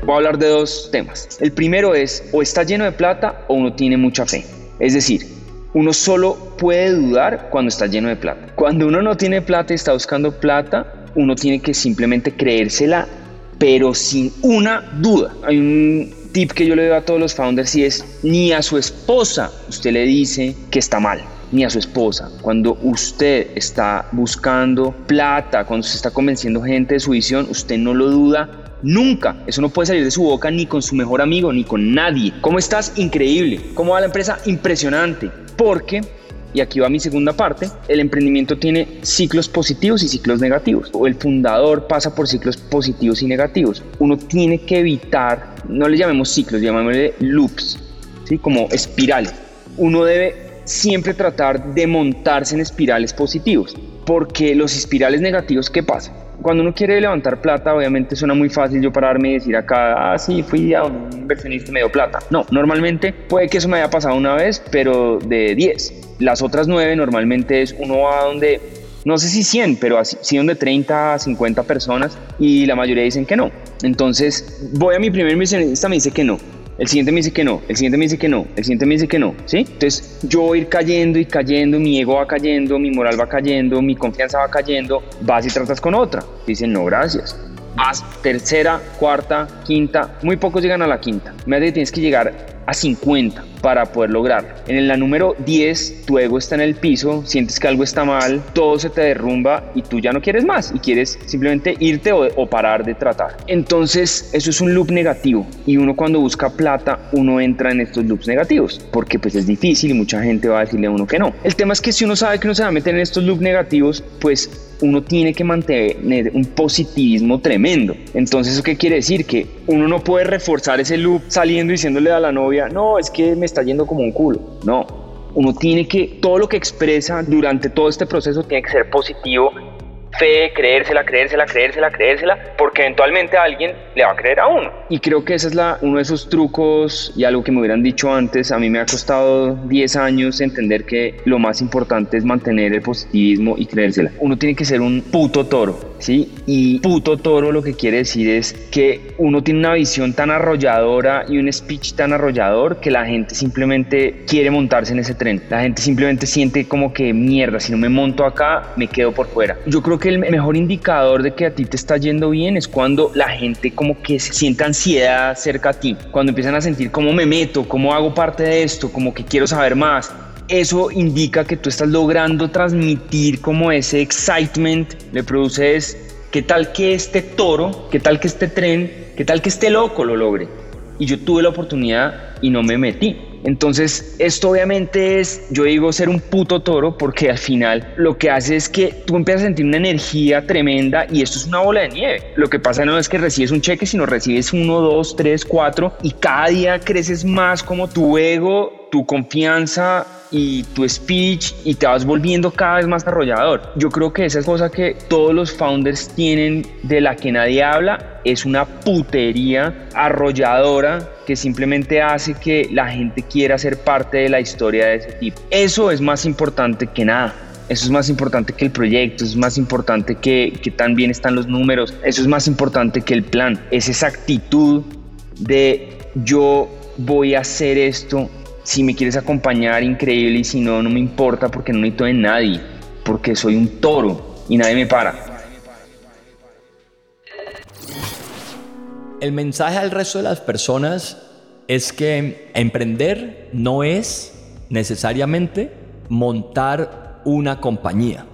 Voy a hablar de dos temas. El primero es o está lleno de plata o uno tiene mucha fe. Es decir, uno solo puede dudar cuando está lleno de plata. Cuando uno no tiene plata y está buscando plata, uno tiene que simplemente creérsela, pero sin una duda. Hay un tip que yo le doy a todos los founders y es ni a su esposa usted le dice que está mal ni a su esposa. Cuando usted está buscando plata, cuando se está convenciendo gente de su visión, usted no lo duda nunca. Eso no puede salir de su boca ni con su mejor amigo, ni con nadie. ¿Cómo estás? Increíble. ¿Cómo va la empresa? Impresionante. Porque, y aquí va mi segunda parte, el emprendimiento tiene ciclos positivos y ciclos negativos. O el fundador pasa por ciclos positivos y negativos. Uno tiene que evitar, no le llamemos ciclos, llamémosle loops, ¿sí? como espirales. Uno debe siempre tratar de montarse en espirales positivos, porque los espirales negativos, ¿qué pasa? Cuando uno quiere levantar plata, obviamente suena muy fácil yo pararme y decir acá, ah, sí, fui a un inversionista y me dio plata. No, normalmente puede que eso me haya pasado una vez, pero de 10. Las otras 9 normalmente es uno va donde, no sé si 100, pero así, sí donde 30, 50 personas y la mayoría dicen que no. Entonces voy a mi primer inversionista, me dice que no. El siguiente me dice que no, el siguiente me dice que no, el siguiente me dice que no, ¿sí? Entonces yo voy a ir cayendo y cayendo, mi ego va cayendo, mi moral va cayendo, mi confianza va cayendo, vas y tratas con otra. Dicen, no, gracias. Haz tercera, cuarta, quinta, muy pocos llegan a la quinta. Me que tienes que llegar a 50 para poder lograrlo. En la número 10, tu ego está en el piso, sientes que algo está mal, todo se te derrumba y tú ya no quieres más y quieres simplemente irte o, parar de tratar. Entonces, eso es un loop negativo y uno cuando busca plata, uno entra en estos loops negativos porque pues es difícil y mucha gente va a decirle a uno que no. El tema es que si uno sabe que uno se va a meter en estos loops negativos, pues uno tiene que mantener un positivismo tremendo. Entonces, ¿eso qué quiere decir? Que uno no puede reforzar ese loop saliendo y diciéndole a la novia, no, es que me está yendo como un culo. No, uno tiene que, todo lo que expresa durante todo este proceso tiene que ser positivo fe, creérsela, creérsela, creérsela, creérsela, porque eventualmente alguien le va a creer a uno. Y creo que ese es la, uno de esos trucos y algo que me hubieran dicho antes. A mí me ha costado 10 años entender que lo más importante es mantener el positivismo y creérsela. Uno tiene que ser un puto toro, ¿sí? Y puto toro lo que quiere decir es que uno tiene una visión tan arrolladora y un speech tan arrollador que la gente simplemente quiere montarse en ese tren. La gente simplemente siente como que mierda, si no me monto acá, me quedo por fuera. Yo creo que el mejor indicador de que a ti te está yendo bien es cuando la gente como que se siente ansiedad cerca a ti, cuando empiezan a sentir cómo me meto, cómo hago parte de esto, como que quiero saber más. Eso indica que tú estás logrando transmitir como ese excitement, le produces qué tal que este toro, qué tal que este tren, qué tal que este loco lo logre. Y yo tuve la oportunidad y no me metí. Entonces, esto obviamente es, yo digo, ser un puto toro porque al final lo que hace es que tú empiezas a sentir una energía tremenda y esto es una bola de nieve. Lo que pasa no es que recibes un cheque, sino recibes uno, dos, tres, cuatro y cada día creces más como tu ego, tu confianza y tu speech y te vas volviendo cada vez más arrollador. Yo creo que esa es cosa que todos los founders tienen de la que nadie habla, es una putería arrolladora que simplemente hace que la gente quiera ser parte de la historia de ese tipo. Eso es más importante que nada. Eso es más importante que el proyecto, es más importante que, que tan bien están los números, eso es más importante que el plan. Es esa actitud de yo voy a hacer esto si me quieres acompañar, increíble, y si no, no me importa porque no necesito de nadie, porque soy un toro y nadie me para. El mensaje al resto de las personas es que emprender no es necesariamente montar una compañía,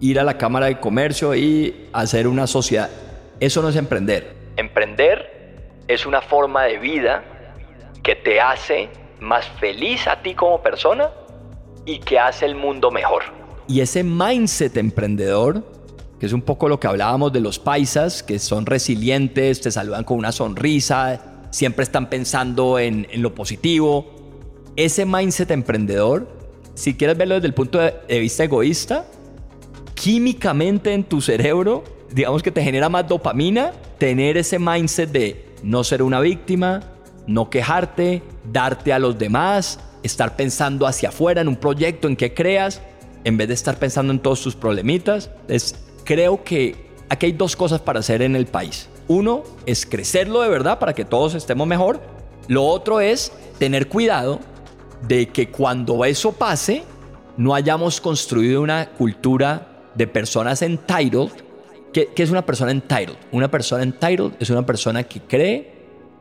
ir a la Cámara de Comercio y hacer una sociedad. Eso no es emprender. Emprender es una forma de vida que te hace más feliz a ti como persona y que hace el mundo mejor. Y ese mindset emprendedor, que es un poco lo que hablábamos de los paisas, que son resilientes, te saludan con una sonrisa, siempre están pensando en, lo positivo. Ese mindset emprendedor, si quieres verlo desde el punto de, vista egoísta, químicamente en tu cerebro, digamos que te genera más dopamina tener ese mindset de no ser una víctima, no quejarte, darte a los demás, estar pensando hacia afuera en un proyecto en que creas, en vez de estar pensando en todos tus problemitas. Creo que aquí hay dos cosas para hacer en el país. Uno es crecerlo de verdad para que todos estemos mejor. Lo otro es tener cuidado de que cuando eso pase, no hayamos construido una cultura de personas entitled. ¿Qué, ¿Qué es una persona entitled? Una persona entitled es una persona que cree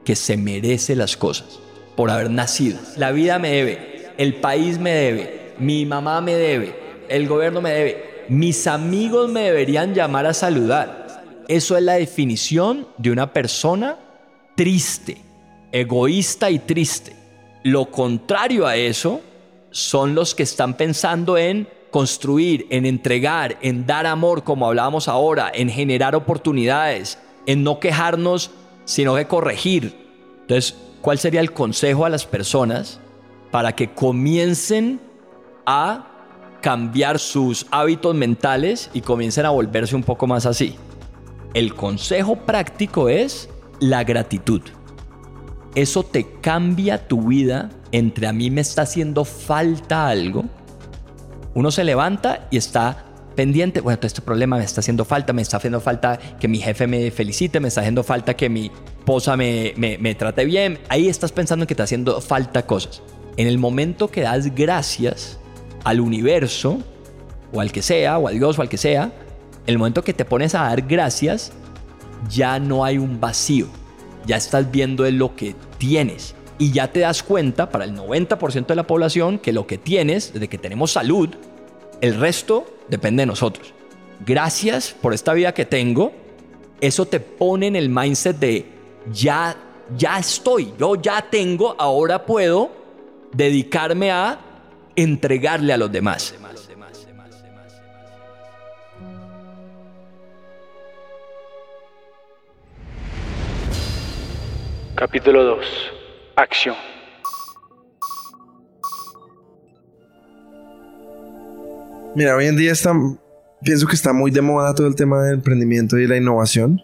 que se merece las cosas por haber nacido. La vida me debe, el país me debe, mi mamá me debe, el gobierno me debe, mis amigos me deberían llamar a saludar. Eso es la definición de una persona triste, egoísta y triste. Lo contrario a eso son los que están pensando en construir, en entregar, en dar amor, como hablábamos ahora, en generar oportunidades, en no quejarnos sino que corregir. Entonces, ¿cuál sería el consejo a las personas para que comiencen a cambiar sus hábitos mentales y comiencen a volverse un poco más así? El consejo práctico es la gratitud. Eso te cambia tu vida entre a mí me está haciendo falta algo. Uno se levanta y está pendiente, bueno, todo este problema me está haciendo falta, me está haciendo falta que mi jefe me felicite, me está haciendo falta que mi esposa me, me, trate bien. Ahí estás pensando en que te está haciendo falta cosas. En el momento que das gracias al universo, o al que sea, o a Dios, o al que sea, el momento que te pones a dar gracias, ya no hay un vacío. Ya estás viendo lo que tienes. Y ya te das cuenta para el 90% de la población que lo que tienes, desde que tenemos salud, el resto depende de nosotros. Gracias por esta vida que tengo. Eso te pone en el mindset de ya, ya estoy, yo ya tengo, ahora puedo dedicarme a entregarle a los demás. Capítulo 2. Acción. Mira, hoy en día está, pienso que está muy de moda todo el tema del emprendimiento y la innovación,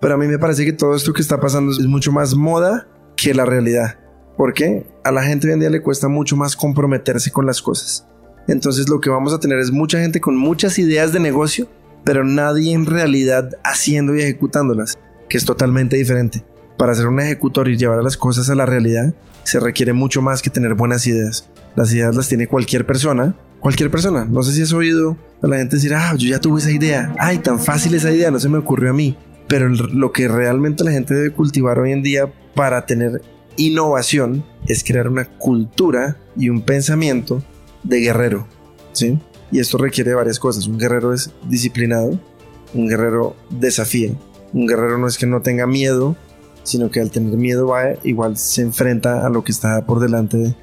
pero a mí me parece que todo esto que está pasando es mucho más moda que la realidad. ¿Por qué? A la gente hoy en día le cuesta mucho más comprometerse con las cosas. Entonces lo que vamos a tener es mucha gente con muchas ideas de negocio, pero nadie en realidad haciendo y ejecutándolas, que es totalmente diferente. Para ser un ejecutor y llevar las cosas a la realidad, se requiere mucho más que tener buenas ideas. Las ideas las tiene cualquier persona, cualquier persona. No sé si has oído a la gente decir, ah, yo ya tuve esa idea, ay, tan fácil esa idea, no se me ocurrió a mí. Pero lo que realmente la gente debe cultivar hoy en día para tener innovación es crear una cultura y un pensamiento de guerrero, ¿sí? Y esto requiere varias cosas. Un guerrero es disciplinado, un guerrero desafía, un guerrero no es que no tenga miedo, sino que al tener miedo va, igual se enfrenta a lo que está por delante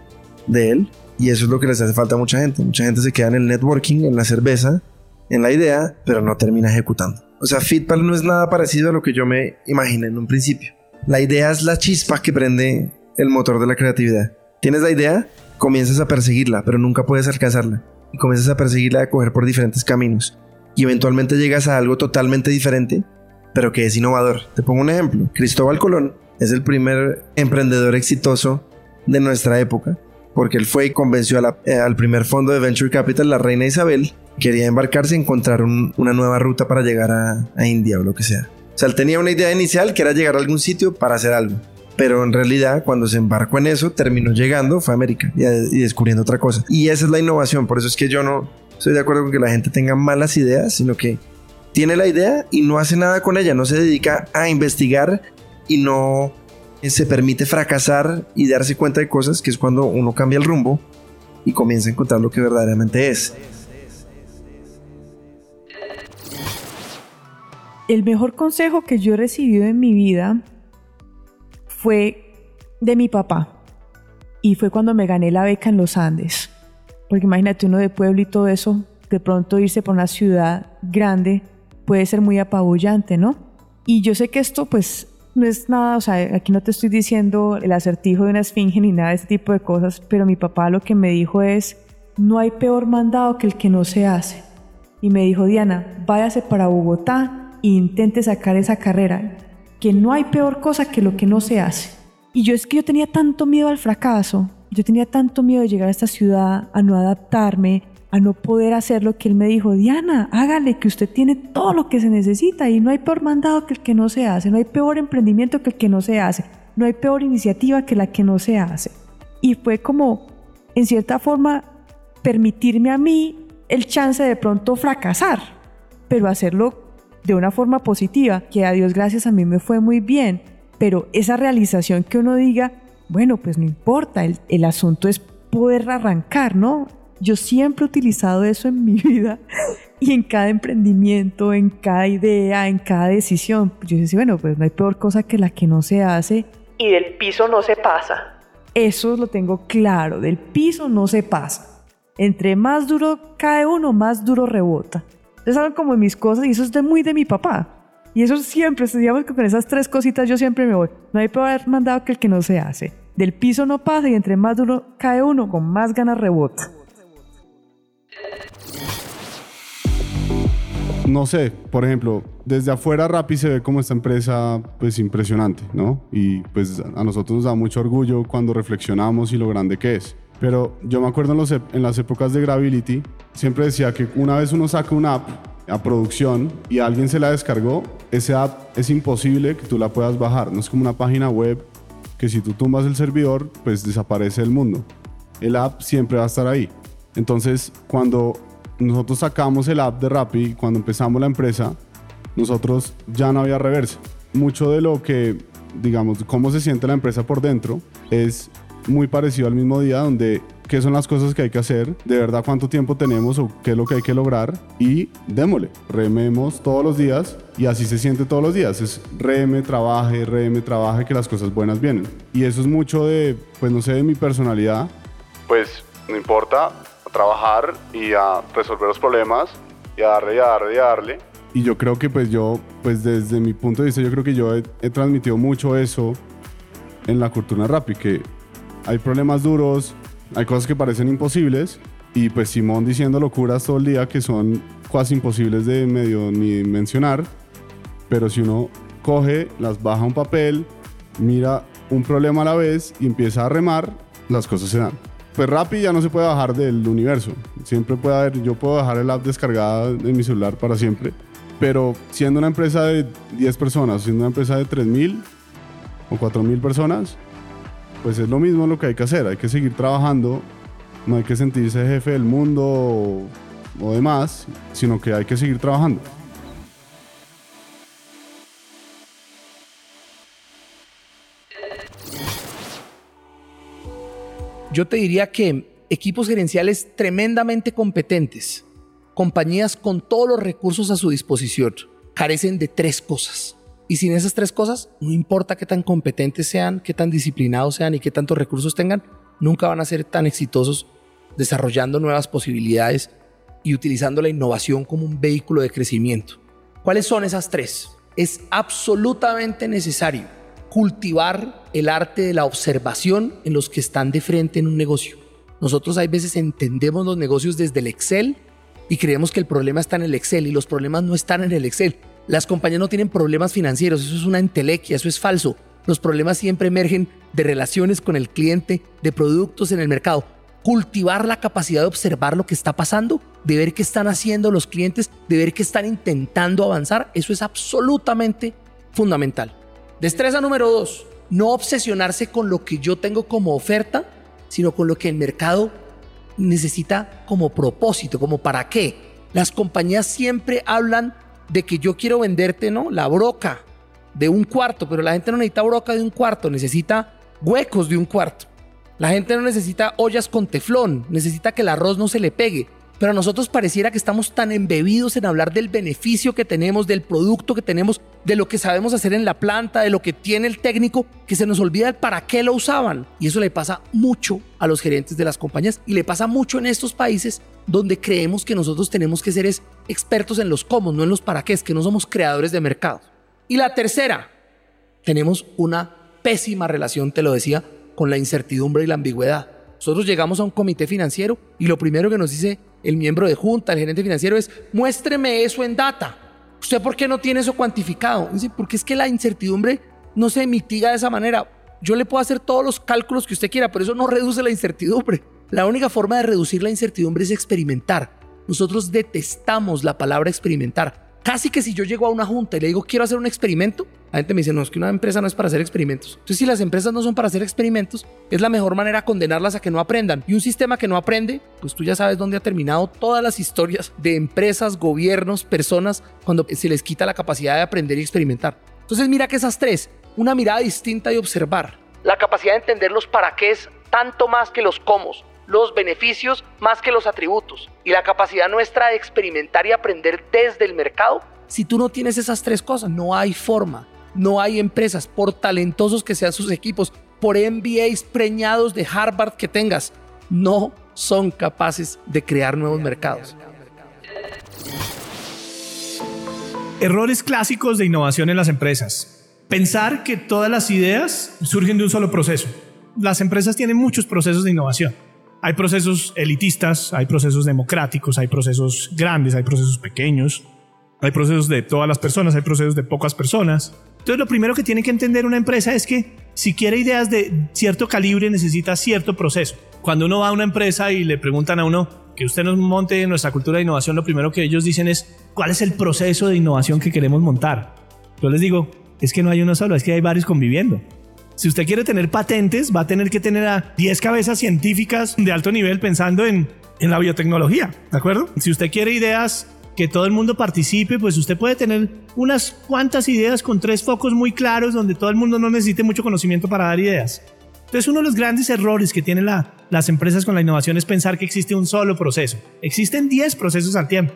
de, él. Y eso es lo que les hace falta a mucha gente. Mucha gente se queda en el networking, en la cerveza, en la idea, pero no termina ejecutando. O sea, Fitpal no es nada parecido a lo que yo me imaginé en un principio. La idea es la chispa que prende el motor de la creatividad. Tienes la idea, comienzas a perseguirla, pero nunca puedes alcanzarla. Y comienzas a perseguirla a coger por diferentes caminos. Y eventualmente llegas a algo totalmente diferente pero que es innovador. Te pongo un ejemplo. Cristóbal Colón es el primer emprendedor exitoso de nuestra época, porque él fue y convenció eh, al primer fondo de Venture Capital, la reina Isabel, quería embarcarse y encontrar una nueva ruta para llegar a, India o lo que sea. O sea, él tenía una idea inicial que era llegar a algún sitio para hacer algo. Pero en realidad, cuando se embarcó en eso, terminó llegando, fue a América y, descubriendo otra cosa. Y esa es la innovación. Por eso es que yo no estoy de acuerdo con que la gente tenga malas ideas, sino que tiene la idea y no hace nada con ella, no se dedica a investigar y no se permite fracasar y darse cuenta de cosas, que es cuando uno cambia el rumbo y comienza a encontrar lo que verdaderamente es. El mejor consejo que yo he en mi vida fue de mi papá y fue cuando me gané la beca en los Andes. Porque imagínate uno de pueblo y todo eso, de pronto irse por una ciudad grande puede ser muy apabullante, ¿no? Y yo sé que esto pues no es nada, o sea, aquí no te estoy diciendo el acertijo de una esfinge ni nada de ese tipo de cosas, pero mi papá lo que me dijo es, no hay peor mandado que el que no se hace. Y me dijo, Diana, váyase para Bogotá intente sacar esa carrera, que no hay peor cosa que lo que no se hace. Y yo es que yo tenía tanto miedo al fracaso, yo tenía tanto miedo de llegar a esta ciudad, a no adaptarme, a no poder hacer lo que él me dijo, Diana, hágale que usted tiene todo lo que se necesita y no hay peor mandado que el que no se hace, no hay peor emprendimiento que el que no se hace, no hay peor iniciativa que la que no se hace. Y fue como, en cierta forma, permitirme a mí el chance de pronto fracasar, pero hacerlo de una forma positiva, que a Dios gracias a mí me fue muy bien, pero esa realización que uno diga, bueno, pues no importa, el, el asunto es poder arrancar, ¿no? Yo siempre he utilizado eso en mi vida y en cada emprendimiento, en cada idea, en cada decisión. Yo decía, bueno, pues no hay peor cosa que la que no se hace. Y del piso no se pasa. Eso lo tengo claro, del piso no se pasa. Entre más duro cae uno, más duro rebota. Ustedes saben como mis cosas y eso es de muy de mi papá. Y eso siempre, digamos que con esas tres cositas yo siempre me voy. No hay peor mandado que el que no se hace. Del piso no pasa y entre más duro cae uno, con más ganas rebota. no sé, por ejemplo, desde afuera Rappi se ve como esta empresa pues impresionante, ¿no? Y pues a nosotros nos da mucho orgullo cuando reflexionamos y lo grande que es. Pero yo me acuerdo en, las épocas de Gravity, siempre decía que una vez uno saca una app a producción y alguien se la descargó, esa app es imposible que tú la puedas bajar. No es como una página web que si tú tumbas el servidor, pues desaparece el mundo. El app siempre va a estar ahí. Entonces, cuando nosotros sacamos el app de Rappi, cuando empezamos la empresa, nosotros ya no había reversa. mucho de lo que, digamos, cómo se siente la empresa por dentro es muy parecido al mismo día donde qué son las cosas que hay que hacer, de verdad cuánto tiempo tenemos o qué es lo que hay que lograr y démosle, rememos todos los días y así se siente todos los días, es reme, trabaje, reme, trabaje, que las cosas buenas vienen. Y eso es mucho de, pues no sé, de mi personalidad. Pues no importa, a trabajar y a resolver los problemas y a darle y a darle y a darle. Y yo creo que pues yo, pues desde mi punto de vista, yo creo que yo he, he transmitido mucho eso en la cultura rap, que hay problemas duros, hay cosas que parecen imposibles y pues Simón diciendo locuras todo el día que son casi imposibles de medio ni mencionar, pero si uno coge, las baja un papel, mira un problema a la vez y empieza a remar, las cosas se dan. Pues Rappi ya no se puede bajar del universo. Siempre puede haber, yo puedo dejar el app descargada en mi celular para siempre. Pero siendo una empresa de 10 personas, siendo una empresa de 3.000 o 4.000 personas, pues es lo mismo lo que hay que hacer. Hay que seguir trabajando. No hay que sentirse jefe del mundo o, demás, sino que hay que seguir trabajando. Yo te diría que equipos gerenciales tremendamente competentes, compañías con todos los recursos a su disposición, carecen de tres cosas. Y sin esas tres cosas, no importa qué tan competentes sean, qué tan disciplinados sean y qué tantos recursos tengan, nunca van a ser tan exitosos desarrollando nuevas posibilidades y utilizando la innovación como un vehículo de crecimiento. ¿Cuáles son esas tres? Es absolutamente necesario cultivar el arte de la observación en los que están de frente en un negocio. Nosotros hay veces entendemos los negocios desde el Excel y creemos que el problema está en el Excel y los problemas no están en el Excel. Las compañías no tienen problemas financieros, eso es una entelequia, eso es falso. Los problemas siempre emergen de relaciones con el cliente, de productos en el mercado. Cultivar la capacidad de observar lo que está pasando, de ver qué están haciendo los clientes, de ver qué están intentando avanzar, eso es absolutamente fundamental. Destreza número dos, no obsesionarse con lo que yo tengo como oferta, sino con lo que el mercado necesita como propósito, como para qué. Las compañías siempre hablan de que yo quiero venderte, ¿no? La broca de un cuarto, pero la gente no necesita broca de un cuarto, necesita huecos de un cuarto. La gente no necesita ollas con teflón, necesita que el arroz no se le pegue. Pero a nosotros pareciera que estamos tan embebidos en hablar del beneficio que tenemos, del producto que tenemos, de lo que sabemos hacer en la planta, de lo que tiene el técnico, que se nos olvida el para qué lo usaban. Y eso le pasa mucho a los gerentes de las compañías y le pasa mucho en estos países donde creemos que nosotros tenemos que ser expertos en los cómo, no en los para qué, que no somos creadores de mercado. Y la tercera, tenemos una pésima relación, te lo decía, con la incertidumbre y la ambigüedad. Nosotros llegamos a un comité financiero y lo primero que nos dice el miembro de junta, el gerente financiero, es muéstreme eso en data. ¿Usted por qué no tiene eso cuantificado? Dice, porque es que la incertidumbre no se mitiga de esa manera. Yo le puedo hacer todos los cálculos que usted quiera, pero eso no reduce la incertidumbre. La única forma de reducir la incertidumbre es experimentar. Nosotros detestamos la palabra experimentar. Casi que si yo llego a una junta y le digo quiero hacer un experimento, la gente me dice, no, es que una empresa no es para hacer experimentos. Entonces, si las empresas no son para hacer experimentos, es la mejor manera condenarlas a que no aprendan. Y un sistema que no aprende, pues tú ya sabes dónde ha terminado todas las historias de empresas, gobiernos, personas, cuando se les quita la capacidad de aprender y experimentar. Entonces, mira que esas tres, una mirada distinta y observar. La capacidad de entender los para qué es tanto más que los cómo los beneficios más que los atributos y la capacidad nuestra de experimentar y aprender desde el mercado. Si tú no tienes esas tres cosas, no hay forma, no hay empresas, por talentosos que sean sus equipos, por MBAs preñados de Harvard que tengas, no son capaces de crear nuevos mercados. Errores clásicos de innovación en las empresas. Pensar que todas las ideas surgen de un solo proceso. Las empresas tienen muchos procesos de innovación hay procesos elitistas, hay procesos democráticos, hay procesos grandes, hay procesos pequeños, hay procesos de todas las personas, hay procesos de pocas personas. Entonces lo primero que tiene que entender una empresa es que si quiere ideas de cierto calibre necesita cierto proceso. Cuando uno va a una empresa y le preguntan a uno que usted nos monte nuestra cultura de innovación, lo primero que ellos dicen es cuál es el proceso de innovación que queremos montar. Yo les digo, es que no hay uno solo, es que hay varios conviviendo. Si usted quiere tener patentes, va a tener que tener a 10 cabezas científicas de alto nivel pensando en, en la biotecnología, ¿de acuerdo? Si usted quiere ideas que todo el mundo participe, pues usted puede tener unas cuantas ideas con tres focos muy claros donde todo el mundo no necesite mucho conocimiento para dar ideas. Entonces uno de los grandes errores que tienen la- las empresas con la innovación es pensar que existe un solo proceso. Existen 10 procesos al tiempo.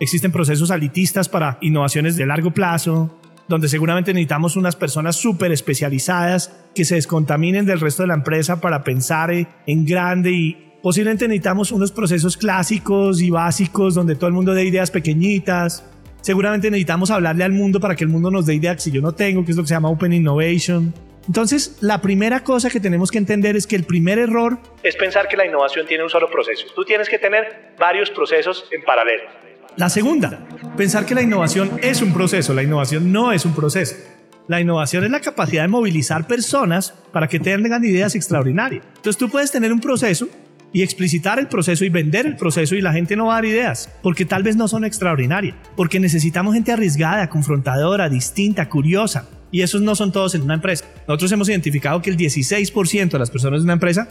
Existen procesos alitistas para innovaciones de largo plazo, donde seguramente necesitamos unas personas súper especializadas que se descontaminen del resto de la empresa para pensar en grande y posiblemente necesitamos unos procesos clásicos y básicos donde todo el mundo dé ideas pequeñitas. Seguramente necesitamos hablarle al mundo para que el mundo nos dé ideas que si yo no tengo, que es lo que se llama Open Innovation. Entonces, la primera cosa que tenemos que entender es que el primer error es pensar que la innovación tiene un solo proceso. Tú tienes que tener varios procesos en paralelo. La segunda, pensar que la innovación es un proceso. La innovación no es un proceso. La innovación es la capacidad de movilizar personas para que tengan ideas extraordinarias. Entonces tú puedes tener un proceso y explicitar el proceso y vender el proceso y la gente no va a dar ideas, porque tal vez no son extraordinarias, porque necesitamos gente arriesgada, confrontadora, distinta, curiosa. Y esos no son todos en una empresa. Nosotros hemos identificado que el 16% de las personas de una empresa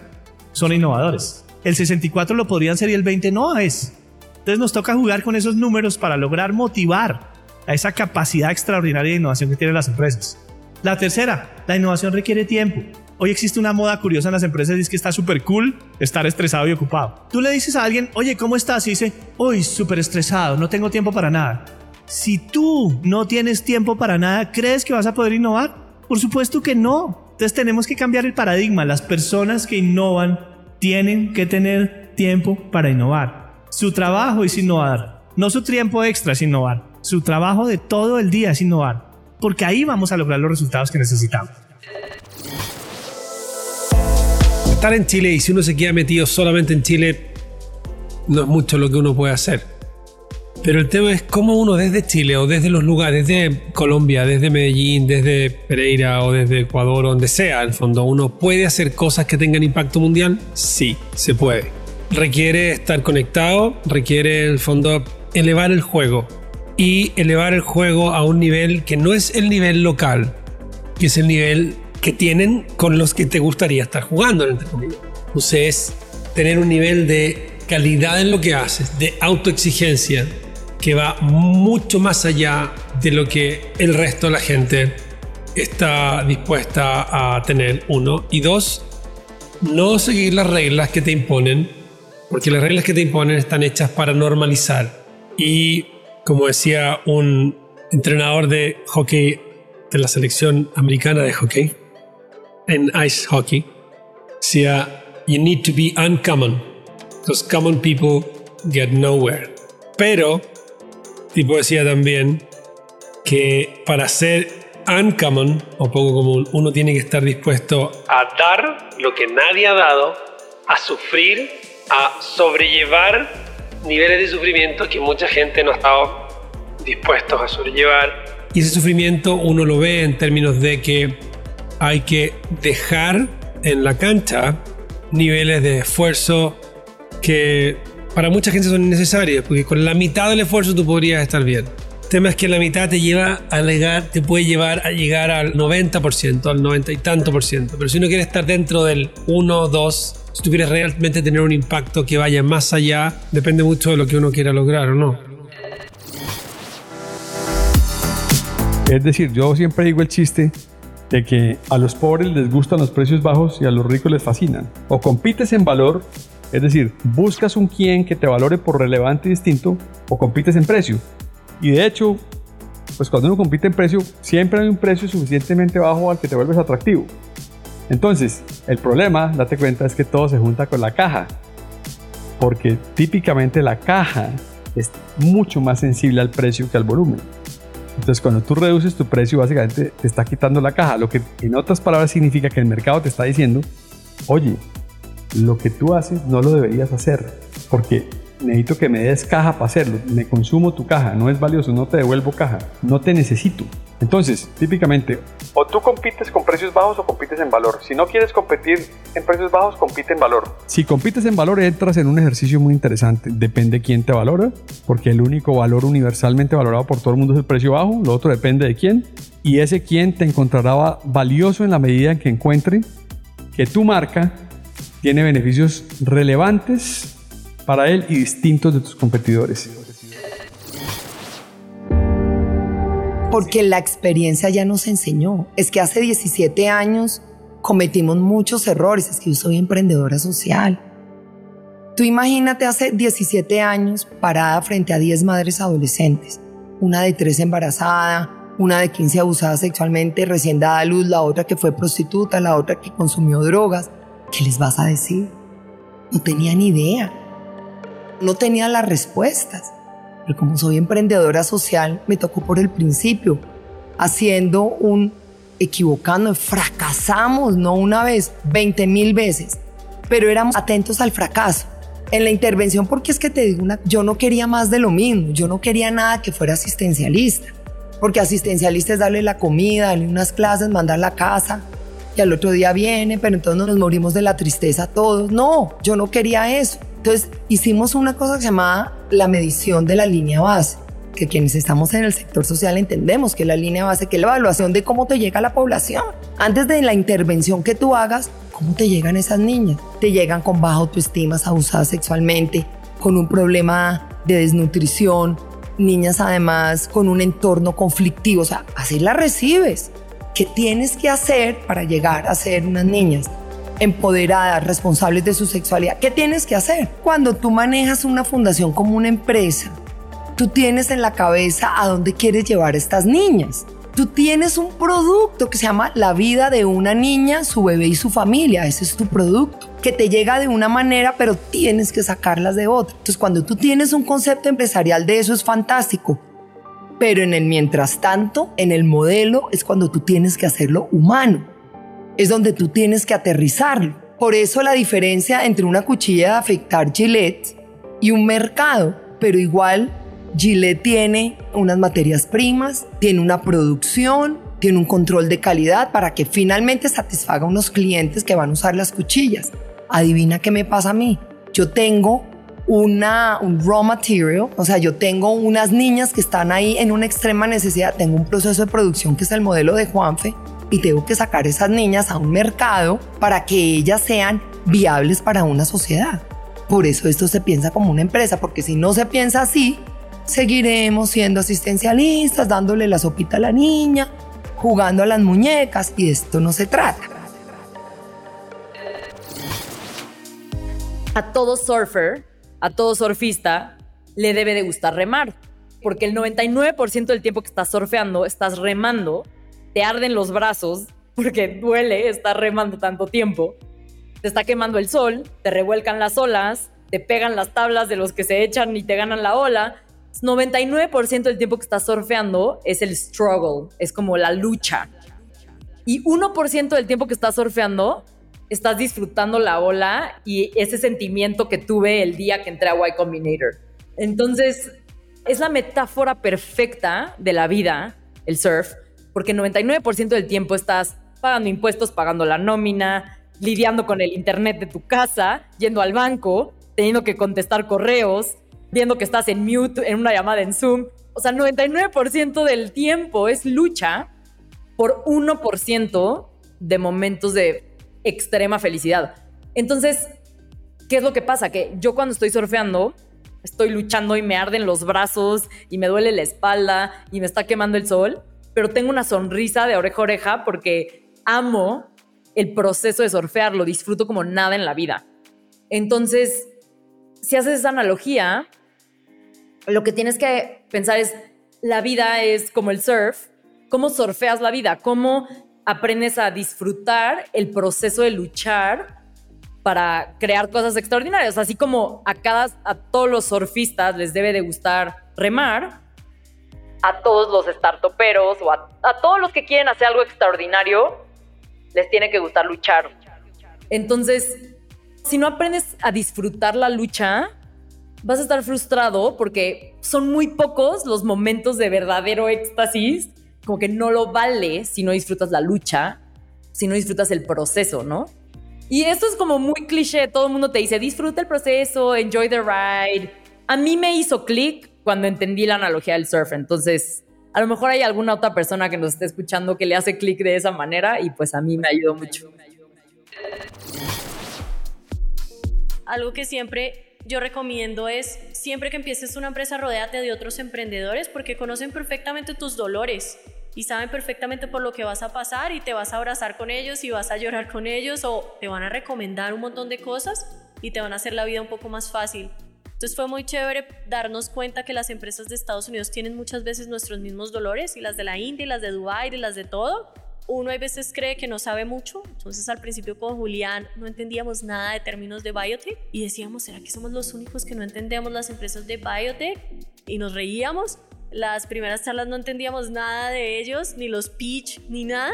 son innovadores. El 64% lo podrían ser y el 20% no es. Entonces nos toca jugar con esos números para lograr motivar a esa capacidad extraordinaria de innovación que tienen las empresas. La tercera, la innovación requiere tiempo. Hoy existe una moda curiosa en las empresas y es que está súper cool estar estresado y ocupado. Tú le dices a alguien, oye, ¿cómo estás? Y dice, uy, súper estresado, no tengo tiempo para nada. Si tú no tienes tiempo para nada, ¿crees que vas a poder innovar? Por supuesto que no. Entonces tenemos que cambiar el paradigma. Las personas que innovan tienen que tener tiempo para innovar. Su trabajo es innovar. No su tiempo extra es innovar. Su trabajo de todo el día es innovar. Porque ahí vamos a lograr los resultados que necesitamos. Estar en Chile y si uno se queda metido solamente en Chile, no es mucho lo que uno puede hacer. Pero el tema es cómo uno desde Chile o desde los lugares, desde Colombia, desde Medellín, desde Pereira o desde Ecuador, donde sea, el fondo, uno puede hacer cosas que tengan impacto mundial. Sí, se puede. Requiere estar conectado, requiere el fondo elevar el juego y elevar el juego a un nivel que no es el nivel local, que es el nivel que tienen con los que te gustaría estar jugando, entre comillas. Entonces es tener un nivel de calidad en lo que haces, de autoexigencia, que va mucho más allá de lo que el resto de la gente está dispuesta a tener, uno. Y dos, no seguir las reglas que te imponen, porque las reglas que te imponen están hechas para normalizar. Y como decía un entrenador de hockey de la selección americana de hockey, en ice hockey, decía, you need to be uncommon, because common people get nowhere. Pero, tipo decía también que para ser uncommon o poco común, uno tiene que estar dispuesto a dar lo que nadie ha dado, a sufrir, a sobrellevar niveles de sufrimiento que mucha gente no ha estado dispuestos a sobrellevar. Y ese sufrimiento uno lo ve en términos de que hay que dejar en la cancha niveles de esfuerzo que para mucha gente son innecesarios, porque con la mitad del esfuerzo tú podrías estar bien. El tema es que la mitad te lleva a llegar, te puede llevar a llegar al 90%, al 90 y tanto por ciento. Pero si uno quiere estar dentro del 1, 2, si tú quieres realmente tener un impacto que vaya más allá, depende mucho de lo que uno quiera lograr o no. Es decir, yo siempre digo el chiste de que a los pobres les gustan los precios bajos y a los ricos les fascinan. O compites en valor, es decir, buscas un quien que te valore por relevante y distinto, o compites en precio. Y de hecho, pues cuando uno compite en precio, siempre hay un precio suficientemente bajo al que te vuelves atractivo. Entonces, el problema, date cuenta, es que todo se junta con la caja. Porque típicamente la caja es mucho más sensible al precio que al volumen. Entonces, cuando tú reduces tu precio, básicamente te está quitando la caja. Lo que en otras palabras significa que el mercado te está diciendo, oye, lo que tú haces no lo deberías hacer. Porque necesito que me des caja para hacerlo. Me consumo tu caja, no es valioso, no te devuelvo caja. No te necesito. Entonces, típicamente, o tú compites con precios bajos o compites en valor. Si no quieres competir en precios bajos, compite en valor. Si compites en valor, entras en un ejercicio muy interesante. Depende quién te valora, porque el único valor universalmente valorado por todo el mundo es el precio bajo. Lo otro depende de quién. Y ese quién te encontrará valioso en la medida en que encuentre que tu marca tiene beneficios relevantes para él y distintos de tus competidores. Porque la experiencia ya nos enseñó. Es que hace 17 años cometimos muchos errores. Es que yo soy emprendedora social. Tú imagínate hace 17 años parada frente a 10 madres adolescentes, una de 3 embarazada, una de 15 abusada sexualmente, recién dada a luz, la otra que fue prostituta, la otra que consumió drogas. ¿Qué les vas a decir? No tenía ni idea. No tenía las respuestas. Pero como soy emprendedora social, me tocó por el principio, haciendo un equivocando, fracasamos, no una vez, 20 mil veces, pero éramos atentos al fracaso. En la intervención, porque es que te digo, una, yo no quería más de lo mismo, yo no quería nada que fuera asistencialista, porque asistencialista es darle la comida, darle unas clases, mandarla a casa, y al otro día viene, pero entonces nos morimos de la tristeza todos. No, yo no quería eso. Entonces hicimos una cosa que se llamaba la medición de la línea base, que quienes estamos en el sector social entendemos que la línea base, que es la evaluación de cómo te llega la población. Antes de la intervención que tú hagas, ¿cómo te llegan esas niñas? Te llegan con baja autoestima, abusadas sexualmente, con un problema de desnutrición, niñas además con un entorno conflictivo, o sea, así las recibes. ¿Qué tienes que hacer para llegar a ser unas niñas empoderadas, responsables de su sexualidad. ¿Qué tienes que hacer? Cuando tú manejas una fundación como una empresa, tú tienes en la cabeza a dónde quieres llevar a estas niñas. Tú tienes un producto que se llama La vida de una niña, su bebé y su familia. Ese es tu producto, que te llega de una manera, pero tienes que sacarlas de otra. Entonces, cuando tú tienes un concepto empresarial de eso, es fantástico. Pero en el mientras tanto, en el modelo, es cuando tú tienes que hacerlo humano es donde tú tienes que aterrizarlo. Por eso la diferencia entre una cuchilla de afectar Gillette y un mercado, pero igual Gillette tiene unas materias primas, tiene una producción, tiene un control de calidad para que finalmente satisfaga a unos clientes que van a usar las cuchillas. Adivina qué me pasa a mí. Yo tengo una, un raw material, o sea, yo tengo unas niñas que están ahí en una extrema necesidad, tengo un proceso de producción que es el modelo de Juanfe, y tengo que sacar esas niñas a un mercado para que ellas sean viables para una sociedad. Por eso esto se piensa como una empresa, porque si no se piensa así, seguiremos siendo asistencialistas, dándole la sopita a la niña, jugando a las muñecas y de esto no se trata. A todo surfer, a todo surfista, le debe de gustar remar, porque el 99% del tiempo que estás surfeando, estás remando te arden los brazos porque duele estar remando tanto tiempo, te está quemando el sol, te revuelcan las olas, te pegan las tablas de los que se echan y te ganan la ola. 99% del tiempo que estás surfeando es el struggle, es como la lucha. Y 1% del tiempo que estás surfeando estás disfrutando la ola y ese sentimiento que tuve el día que entré a Y Combinator. Entonces, es la metáfora perfecta de la vida, el surf, porque 99% del tiempo estás pagando impuestos, pagando la nómina, lidiando con el internet de tu casa, yendo al banco, teniendo que contestar correos, viendo que estás en mute en una llamada en Zoom. O sea, 99% del tiempo es lucha por 1% de momentos de extrema felicidad. Entonces, ¿qué es lo que pasa? Que yo cuando estoy surfeando, estoy luchando y me arden los brazos y me duele la espalda y me está quemando el sol pero tengo una sonrisa de oreja a oreja porque amo el proceso de surfear, lo disfruto como nada en la vida. Entonces, si haces esa analogía, lo que tienes que pensar es, la vida es como el surf, ¿cómo surfeas la vida? ¿Cómo aprendes a disfrutar el proceso de luchar para crear cosas extraordinarias? Así como a, a todos los surfistas les debe de gustar remar, a todos los startuperos o a, todos los que quieren hacer algo extraordinario, les tiene que gustar luchar. Entonces, si no aprendes a disfrutar la lucha, vas a estar frustrado porque son muy pocos los momentos de verdadero éxtasis, como que no lo vale si no disfrutas la lucha, si no disfrutas el proceso, ¿no? Y esto es como muy cliché, todo el mundo te dice, disfruta el proceso, enjoy the ride. A mí me hizo clic cuando entendí la analogía del surf. Entonces, a lo mejor hay alguna otra persona que nos esté escuchando que le hace clic de esa manera y pues a mí me ayudó mucho. Algo que siempre yo recomiendo es siempre que empieces una empresa, rodéate de otros emprendedores porque conocen perfectamente tus dolores y saben perfectamente por lo que vas a pasar y te vas a abrazar con ellos y vas a llorar con ellos o te van a recomendar un montón de cosas y te van a hacer la vida un poco más fácil. Entonces fue muy chévere darnos cuenta que las empresas de Estados Unidos tienen muchas veces nuestros mismos dolores y las de la India y las de Dubai y las de todo. Uno a veces cree que no sabe mucho, entonces al principio con Julián no entendíamos nada de términos de biotech y decíamos, ¿será que somos los únicos que no entendemos las empresas de biotech? Y nos reíamos. Las primeras charlas no entendíamos nada de ellos, ni los pitch, ni nada.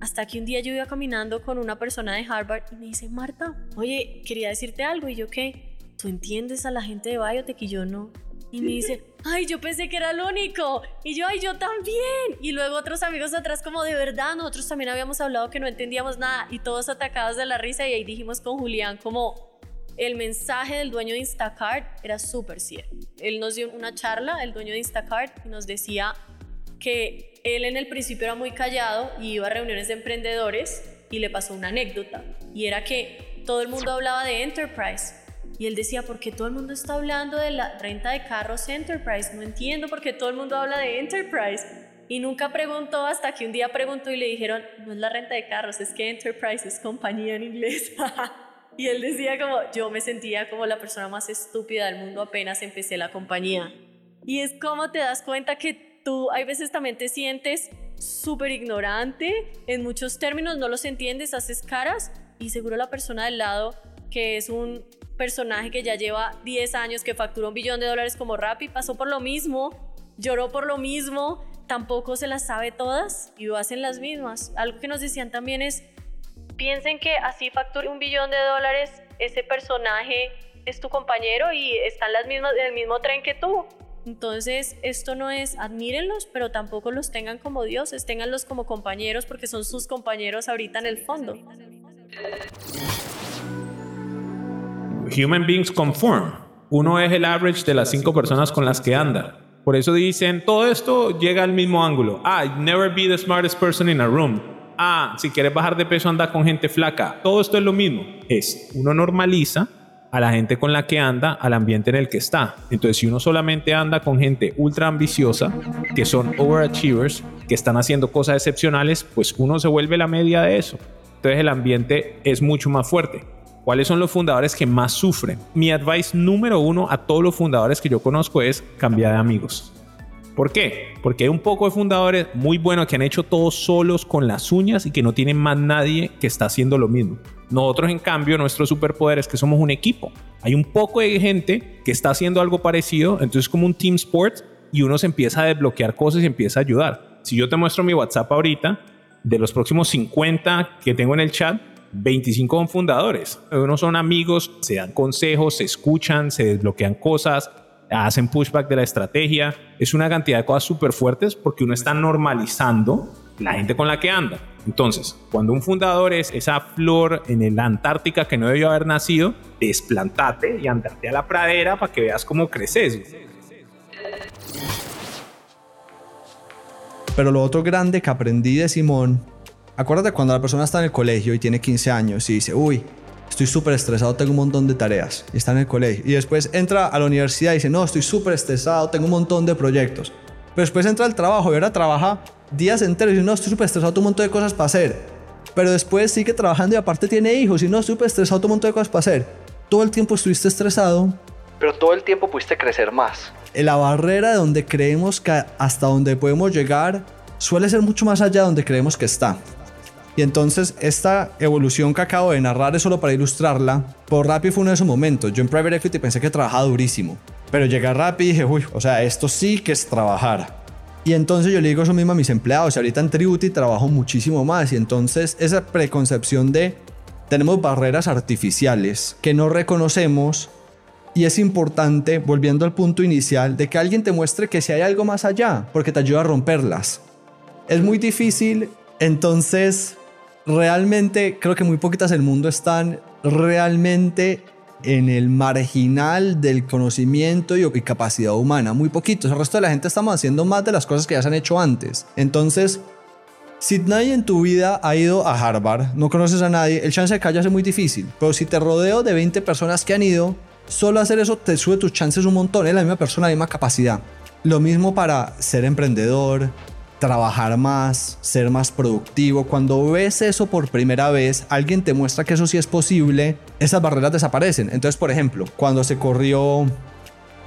Hasta que un día yo iba caminando con una persona de Harvard y me dice, Marta, oye, quería decirte algo. Y yo, ¿qué? ¿Tú entiendes a la gente de biotech? Y yo no. Y me dice, ay, yo pensé que era el único. Y yo, ay, yo también. Y luego otros amigos atrás como, de verdad, nosotros también habíamos hablado que no entendíamos nada y todos atacados de la risa. Y ahí dijimos con Julián como, el mensaje del dueño de Instacart era súper cierto. Él nos dio una charla, el dueño de Instacart, y nos decía que él en el principio era muy callado y iba a reuniones de emprendedores y le pasó una anécdota. Y era que todo el mundo hablaba de Enterprise y él decía, ¿por qué todo el mundo está hablando de la renta de carros Enterprise? No entiendo por qué todo el mundo habla de Enterprise. Y nunca preguntó hasta que un día preguntó y le dijeron, no es la renta de carros, es que Enterprise es compañía en inglés. y él decía como, yo me sentía como la persona más estúpida del mundo apenas empecé la compañía. Y es como te das cuenta que tú hay veces también te sientes súper ignorante en muchos términos, no los entiendes, haces caras y seguro la persona del lado que es un personaje que ya lleva 10 años, que facturó un billón de dólares como Rappi, pasó por lo mismo, lloró por lo mismo, tampoco se las sabe todas y lo hacen las mismas. Algo que nos decían también es, piensen que así facture un billón de dólares, ese personaje es tu compañero y están las mismas, en el mismo tren que tú. Entonces, esto no es admírenlos, pero tampoco los tengan como dioses, tenganlos como compañeros porque son sus compañeros ahorita en el fondo. Human beings conform. Uno es el average de las cinco personas con las que anda. Por eso dicen, todo esto llega al mismo ángulo. Ah, never be the smartest person in a room. Ah, si quieres bajar de peso anda con gente flaca. Todo esto es lo mismo. Es, uno normaliza a la gente con la que anda, al ambiente en el que está. Entonces, si uno solamente anda con gente ultra ambiciosa, que son overachievers, que están haciendo cosas excepcionales, pues uno se vuelve la media de eso. Entonces, el ambiente es mucho más fuerte. ¿Cuáles son los fundadores que más sufren? Mi advice número uno a todos los fundadores que yo conozco es cambiar de amigos. ¿Por qué? Porque hay un poco de fundadores muy buenos que han hecho todo solos con las uñas y que no tienen más nadie que está haciendo lo mismo. Nosotros, en cambio, nuestro superpoder es que somos un equipo. Hay un poco de gente que está haciendo algo parecido, entonces como un team sport y uno se empieza a desbloquear cosas y empieza a ayudar. Si yo te muestro mi WhatsApp ahorita, de los próximos 50 que tengo en el chat, 25 son fundadores. Unos son amigos, se dan consejos, se escuchan, se desbloquean cosas, hacen pushback de la estrategia. Es una cantidad de cosas súper fuertes porque uno está normalizando la gente con la que anda. Entonces, cuando un fundador es esa flor en la Antártica que no debió haber nacido, desplantate y andarte a la pradera para que veas cómo creces. Pero lo otro grande que aprendí de Simón Acuérdate cuando la persona está en el colegio y tiene 15 años y dice, uy, estoy súper estresado, tengo un montón de tareas, y está en el colegio. Y después entra a la universidad y dice, no, estoy súper estresado, tengo un montón de proyectos. Pero después entra al trabajo y ahora trabaja días enteros y dice, no, estoy súper estresado, tengo un montón de cosas para hacer. Pero después sigue trabajando y aparte tiene hijos y no, súper estresado, tengo un montón de cosas para hacer. Todo el tiempo estuviste estresado. Pero todo el tiempo pudiste crecer más. La barrera de donde creemos que hasta donde podemos llegar suele ser mucho más allá de donde creemos que está. Y entonces esta evolución que acabo de narrar es solo para ilustrarla. Por Rappi fue uno de esos momentos. Yo en Private Equity pensé que trabajaba durísimo. Pero llegué a Rappi y dije, uy, o sea, esto sí que es trabajar. Y entonces yo le digo eso mismo a mis empleados. Ahorita en Tributy trabajo muchísimo más. Y entonces esa preconcepción de tenemos barreras artificiales que no reconocemos. Y es importante, volviendo al punto inicial, de que alguien te muestre que si hay algo más allá, porque te ayuda a romperlas. Es muy difícil, entonces realmente creo que muy poquitas del mundo están realmente en el marginal del conocimiento y, capacidad humana. Muy poquitos. El resto de la gente estamos haciendo más de las cosas que ya se han hecho antes. Entonces, si nadie en tu vida ha ido a Harvard, no conoces a nadie, el chance de que es muy difícil. Pero si te rodeo de 20 personas que han ido, Solo hacer eso te sube tus chances un montón. Es la misma persona, la misma capacidad. Lo mismo para ser emprendedor, trabajar más, ser más productivo. Cuando ves eso por primera vez, alguien te muestra que eso sí es posible, esas barreras desaparecen. Entonces, por ejemplo, cuando se corrió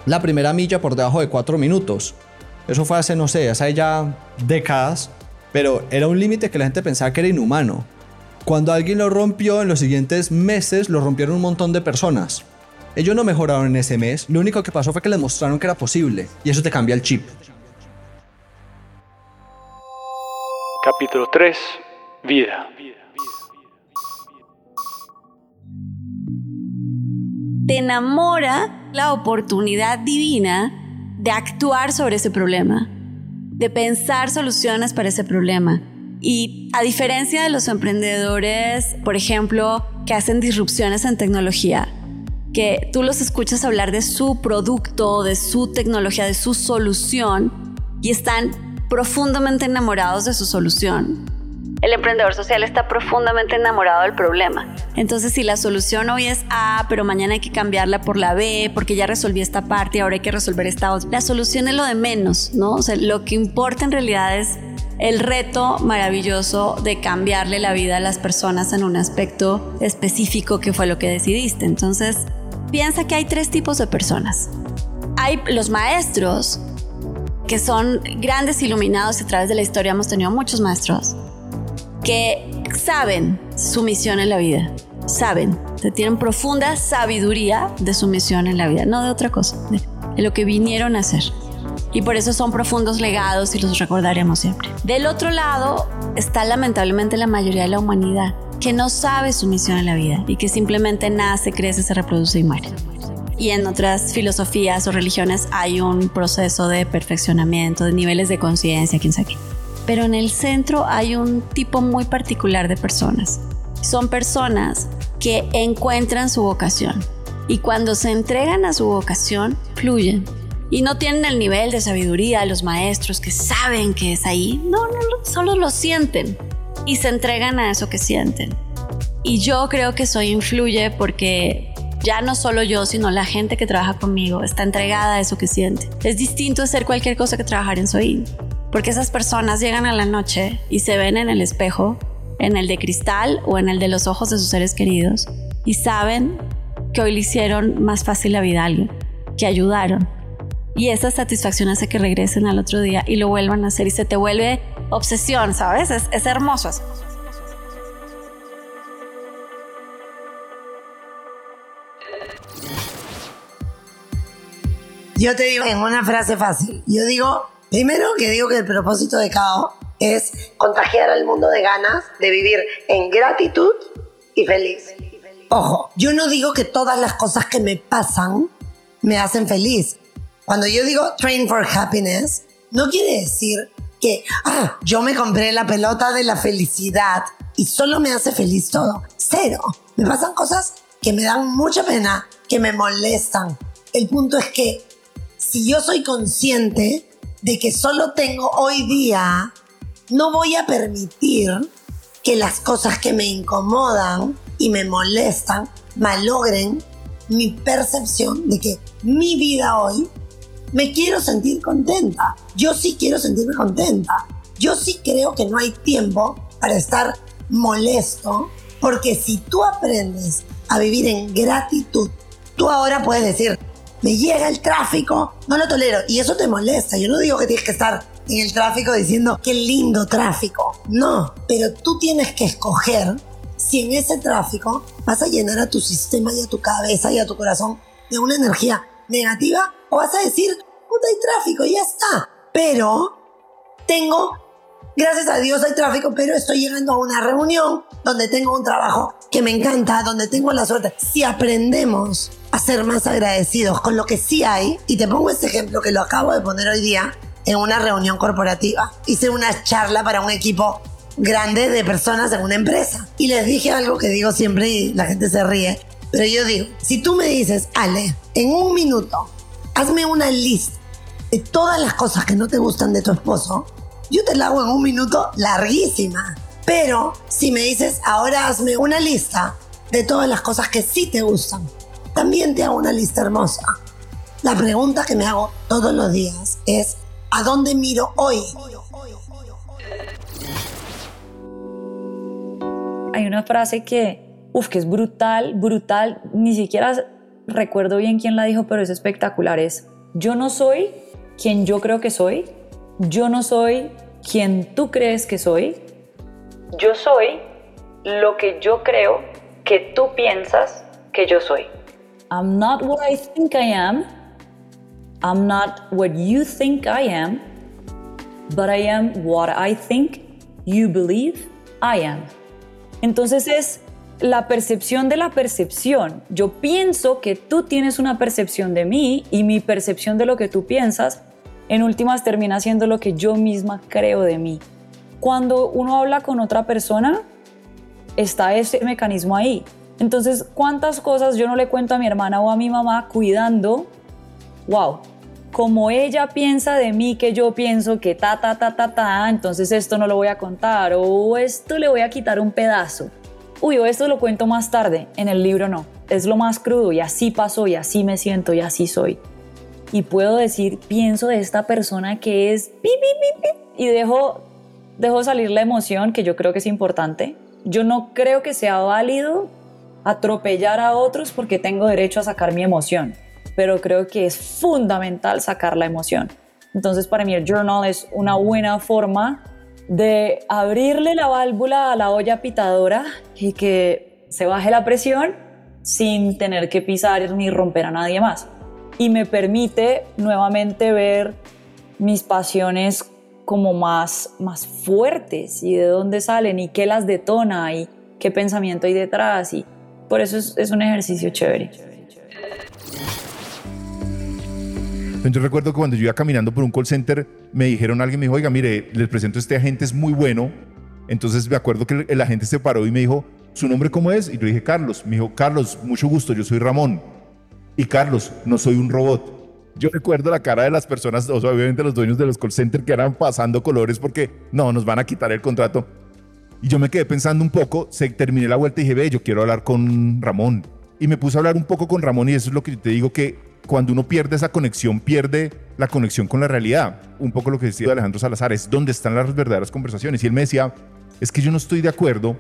la primera milla por debajo de cuatro minutos, eso fue hace, no sé, hace ya décadas, pero era un límite que la gente pensaba que era inhumano. Cuando alguien lo rompió, en los siguientes meses lo rompieron un montón de personas. Ellos no mejoraron en ese mes, lo único que pasó fue que les mostraron que era posible, y eso te cambia el chip. Capítulo 3. Vida. Te enamora la oportunidad divina de actuar sobre ese problema, de pensar soluciones para ese problema. Y a diferencia de los emprendedores, por ejemplo, que hacen disrupciones en tecnología, que tú los escuchas hablar de su producto, de su tecnología, de su solución, y están profundamente enamorados de su solución. El emprendedor social está profundamente enamorado del problema. Entonces, si la solución hoy es A, pero mañana hay que cambiarla por la B, porque ya resolví esta parte y ahora hay que resolver esta otra, la solución es lo de menos, ¿no? O sea, lo que importa en realidad es el reto maravilloso de cambiarle la vida a las personas en un aspecto específico que fue lo que decidiste. Entonces, piensa que hay tres tipos de personas. Hay los maestros que son grandes iluminados a través de la historia hemos tenido muchos maestros que saben su misión en la vida, saben, tienen profunda sabiduría de su misión en la vida, no de otra cosa, de, lo que vinieron a hacer. Y por eso son profundos legados y los recordaremos siempre. Del otro lado está lamentablemente la mayoría de la humanidad que no sabe su misión en la vida y que simplemente nace, crece, se reproduce y muere y en otras filosofías o religiones hay un proceso de perfeccionamiento, de niveles de conciencia, quién sabe qué. Pero en el centro hay un tipo muy particular de personas. Son personas que encuentran su vocación y cuando se entregan a su vocación, fluyen. Y no tienen el nivel de sabiduría de los maestros que saben que es ahí. No, no, solo lo sienten y se entregan a eso que sienten. Y yo creo que eso influye porque ya no solo yo, sino la gente que trabaja conmigo está entregada a eso que siente. Es distinto hacer cualquier cosa que trabajar en Soin, porque esas personas llegan a la noche y se ven en el espejo, en el de cristal o en el de los ojos de sus seres queridos, y saben que hoy le hicieron más fácil la vida a alguien, que ayudaron. Y esa satisfacción hace que regresen al otro día y lo vuelvan a hacer y se te vuelve obsesión, ¿sabes? Es, es hermoso Yo te digo en una frase fácil. Yo digo, primero que digo que el propósito de KO es contagiar al mundo de ganas de vivir en gratitud y feliz. Ojo, yo no digo que todas las cosas que me pasan me hacen feliz. Cuando yo digo train for happiness, no quiere decir que, ah, yo me compré la pelota de la felicidad y solo me hace feliz todo. Cero. Me pasan cosas que me dan mucha pena, que me molestan. El punto es que si yo soy consciente de que solo tengo hoy día, no voy a permitir que las cosas que me incomodan y me molestan malogren mi percepción de que mi vida hoy me quiero sentir contenta. Yo sí quiero sentirme contenta. Yo sí creo que no hay tiempo para estar molesto, porque si tú aprendes a vivir en gratitud, tú ahora puedes decir, me llega el tráfico, no lo tolero. Y eso te molesta. Yo no digo que tienes que estar en el tráfico diciendo qué lindo tráfico. No, pero tú tienes que escoger si en ese tráfico vas a llenar a tu sistema y a tu cabeza y a tu corazón de una energía negativa o vas a decir, puta, hay tráfico, ya está. Pero tengo, gracias a Dios hay tráfico, pero estoy llegando a una reunión donde tengo un trabajo que me encanta, donde tengo la suerte. Si aprendemos a ser más agradecidos con lo que sí hay. Y te pongo este ejemplo que lo acabo de poner hoy día en una reunión corporativa. Hice una charla para un equipo grande de personas en una empresa. Y les dije algo que digo siempre y la gente se ríe. Pero yo digo, si tú me dices, Ale, en un minuto, hazme una lista de todas las cosas que no te gustan de tu esposo, yo te la hago en un minuto larguísima. Pero si me dices, ahora hazme una lista de todas las cosas que sí te gustan, también te hago una lista hermosa. La pregunta que me hago todos los días es, ¿a dónde miro hoy? Hay una frase que, uf, que es brutal, brutal, ni siquiera recuerdo bien quién la dijo, pero es espectacular. Es, yo no soy quien yo creo que soy, yo no soy quien tú crees que soy, yo soy lo que yo creo que tú piensas que yo soy. I'm not what I think I am. I'm not what you think I am. But I am what I think you believe I am. Entonces es la percepción de la percepción. Yo pienso que tú tienes una percepción de mí y mi percepción de lo que tú piensas en últimas termina siendo lo que yo misma creo de mí. Cuando uno habla con otra persona, está ese mecanismo ahí. Entonces, ¿cuántas cosas yo no le cuento a mi hermana o a mi mamá cuidando? Wow, como ella piensa de mí que yo pienso que ta, ta, ta, ta, ta, entonces esto no lo voy a contar o esto le voy a quitar un pedazo. Uy, o esto lo cuento más tarde, en el libro no. Es lo más crudo y así pasó y así me siento y así soy. Y puedo decir, pienso de esta persona que es pi, pi, pi, y dejo, dejo salir la emoción que yo creo que es importante. Yo no creo que sea válido atropellar a otros porque tengo derecho a sacar mi emoción, pero creo que es fundamental sacar la emoción. Entonces para mí el journal es una buena forma de abrirle la válvula a la olla pitadora y que se baje la presión sin tener que pisar ni romper a nadie más. Y me permite nuevamente ver mis pasiones como más, más fuertes y de dónde salen y qué las detona y qué pensamiento hay detrás y por eso es, un ejercicio chévere. Yo recuerdo que cuando yo iba caminando por un call center, me dijeron, alguien me dijo, oiga, mire, les presento a este agente, es muy bueno. Entonces me acuerdo que el, agente se paró y me dijo, ¿su nombre cómo es? Y yo dije, Carlos. Me dijo, Carlos, mucho gusto, yo soy Ramón. Y Carlos, no soy un robot. Yo recuerdo la cara de las personas, o sea, obviamente los dueños de los call centers que eran pasando colores porque no, nos van a quitar el contrato. Y yo me quedé pensando un poco, se terminé la vuelta y dije, ve, yo quiero hablar con Ramón. Y me puse a hablar un poco con Ramón y eso es lo que te digo que cuando uno pierde esa conexión, pierde la conexión con la realidad. Un poco lo que decía Alejandro Salazar, es donde están las verdaderas conversaciones. Y él me decía, es que yo no estoy de acuerdo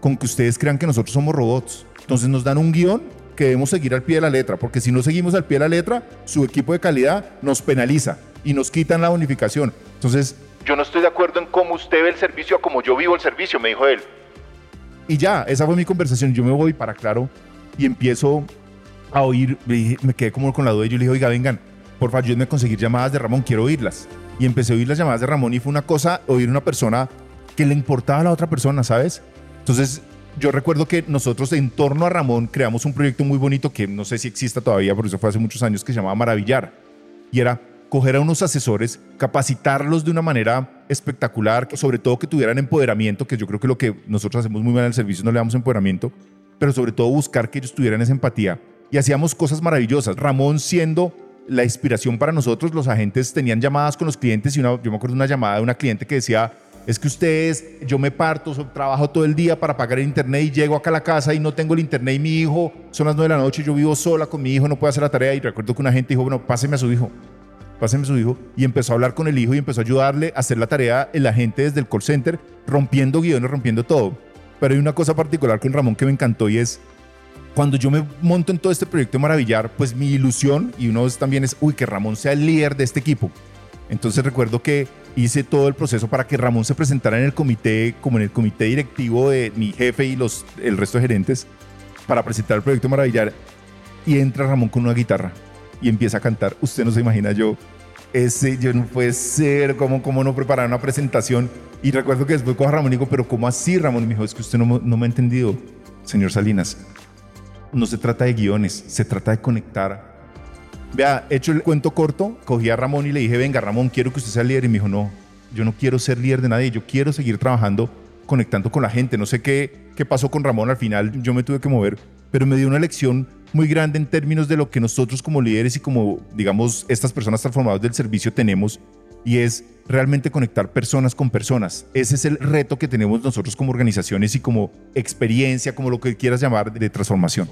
con que ustedes crean que nosotros somos robots. Entonces nos dan un guion que debemos seguir al pie de la letra, porque si no seguimos al pie de la letra, su equipo de calidad nos penaliza y nos quitan la bonificación. Entonces, yo no estoy de acuerdo en cómo usted ve el servicio a como yo vivo el servicio, me dijo él. Y ya, esa fue mi conversación. Yo me voy para claro y empiezo a oír, me quedé como con la duda y yo le dije, oiga, vengan, por favor, ayúdenme a conseguir llamadas de Ramón, quiero oírlas. Y empecé a oír las llamadas de Ramón y fue una cosa, oír una persona que le importaba a la otra persona, ¿sabes? Entonces, yo recuerdo que nosotros en torno a Ramón creamos un proyecto muy bonito que no sé si exista todavía, pero eso fue hace muchos años, que se llamaba Maravillar. Y era coger a unos asesores, capacitarlos de una manera espectacular, sobre todo que tuvieran empoderamiento, que yo creo que lo que nosotros hacemos muy mal en el servicio no le damos empoderamiento, pero sobre todo buscar que ellos tuvieran esa empatía. Y hacíamos cosas maravillosas. Ramón siendo la inspiración para nosotros, los agentes tenían llamadas con los clientes y una, yo me acuerdo una llamada de una cliente que decía, es que ustedes, yo me parto, trabajo todo el día para pagar el internet y llego acá a la casa y no tengo el internet y mi hijo, son las nueve de la noche, yo vivo sola con mi hijo, no puedo hacer la tarea y recuerdo que una gente dijo, bueno, páseme a su hijo páseme su hijo, y empezó a hablar con el hijo y empezó a ayudarle a hacer la tarea el agente desde el call center, rompiendo guiones, rompiendo todo. Pero hay una cosa particular con Ramón que me encantó y es, cuando yo me monto en todo este proyecto de Maravillar, pues mi ilusión, y uno también es, uy, que Ramón sea el líder de este equipo. Entonces recuerdo que hice todo el proceso para que Ramón se presentara en el comité, como en el comité directivo de mi jefe y los, el resto de gerentes, para presentar el proyecto Maravillar. Y entra Ramón con una guitarra y empieza a cantar. Usted no se imagina yo, ese, yo no puede ser, ¿cómo, cómo no preparar una presentación? Y recuerdo que después cojo a Ramón y digo, pero ¿cómo así, Ramón? Y me dijo, es que usted no, no me ha entendido, señor Salinas. No se trata de guiones, se trata de conectar. Vea, hecho el cuento corto, cogí a Ramón y le dije, venga, Ramón, quiero que usted sea líder. Y me dijo, no, yo no quiero ser líder de nadie, yo quiero seguir trabajando, conectando con la gente. No sé qué, qué pasó con Ramón al final, yo me tuve que mover, pero me dio una lección muy grande en términos de lo que nosotros como líderes y como, digamos, estas personas transformadas del servicio tenemos y es realmente conectar personas con personas. Ese es el reto que tenemos nosotros como organizaciones y como experiencia, como lo que quieras llamar, de transformación.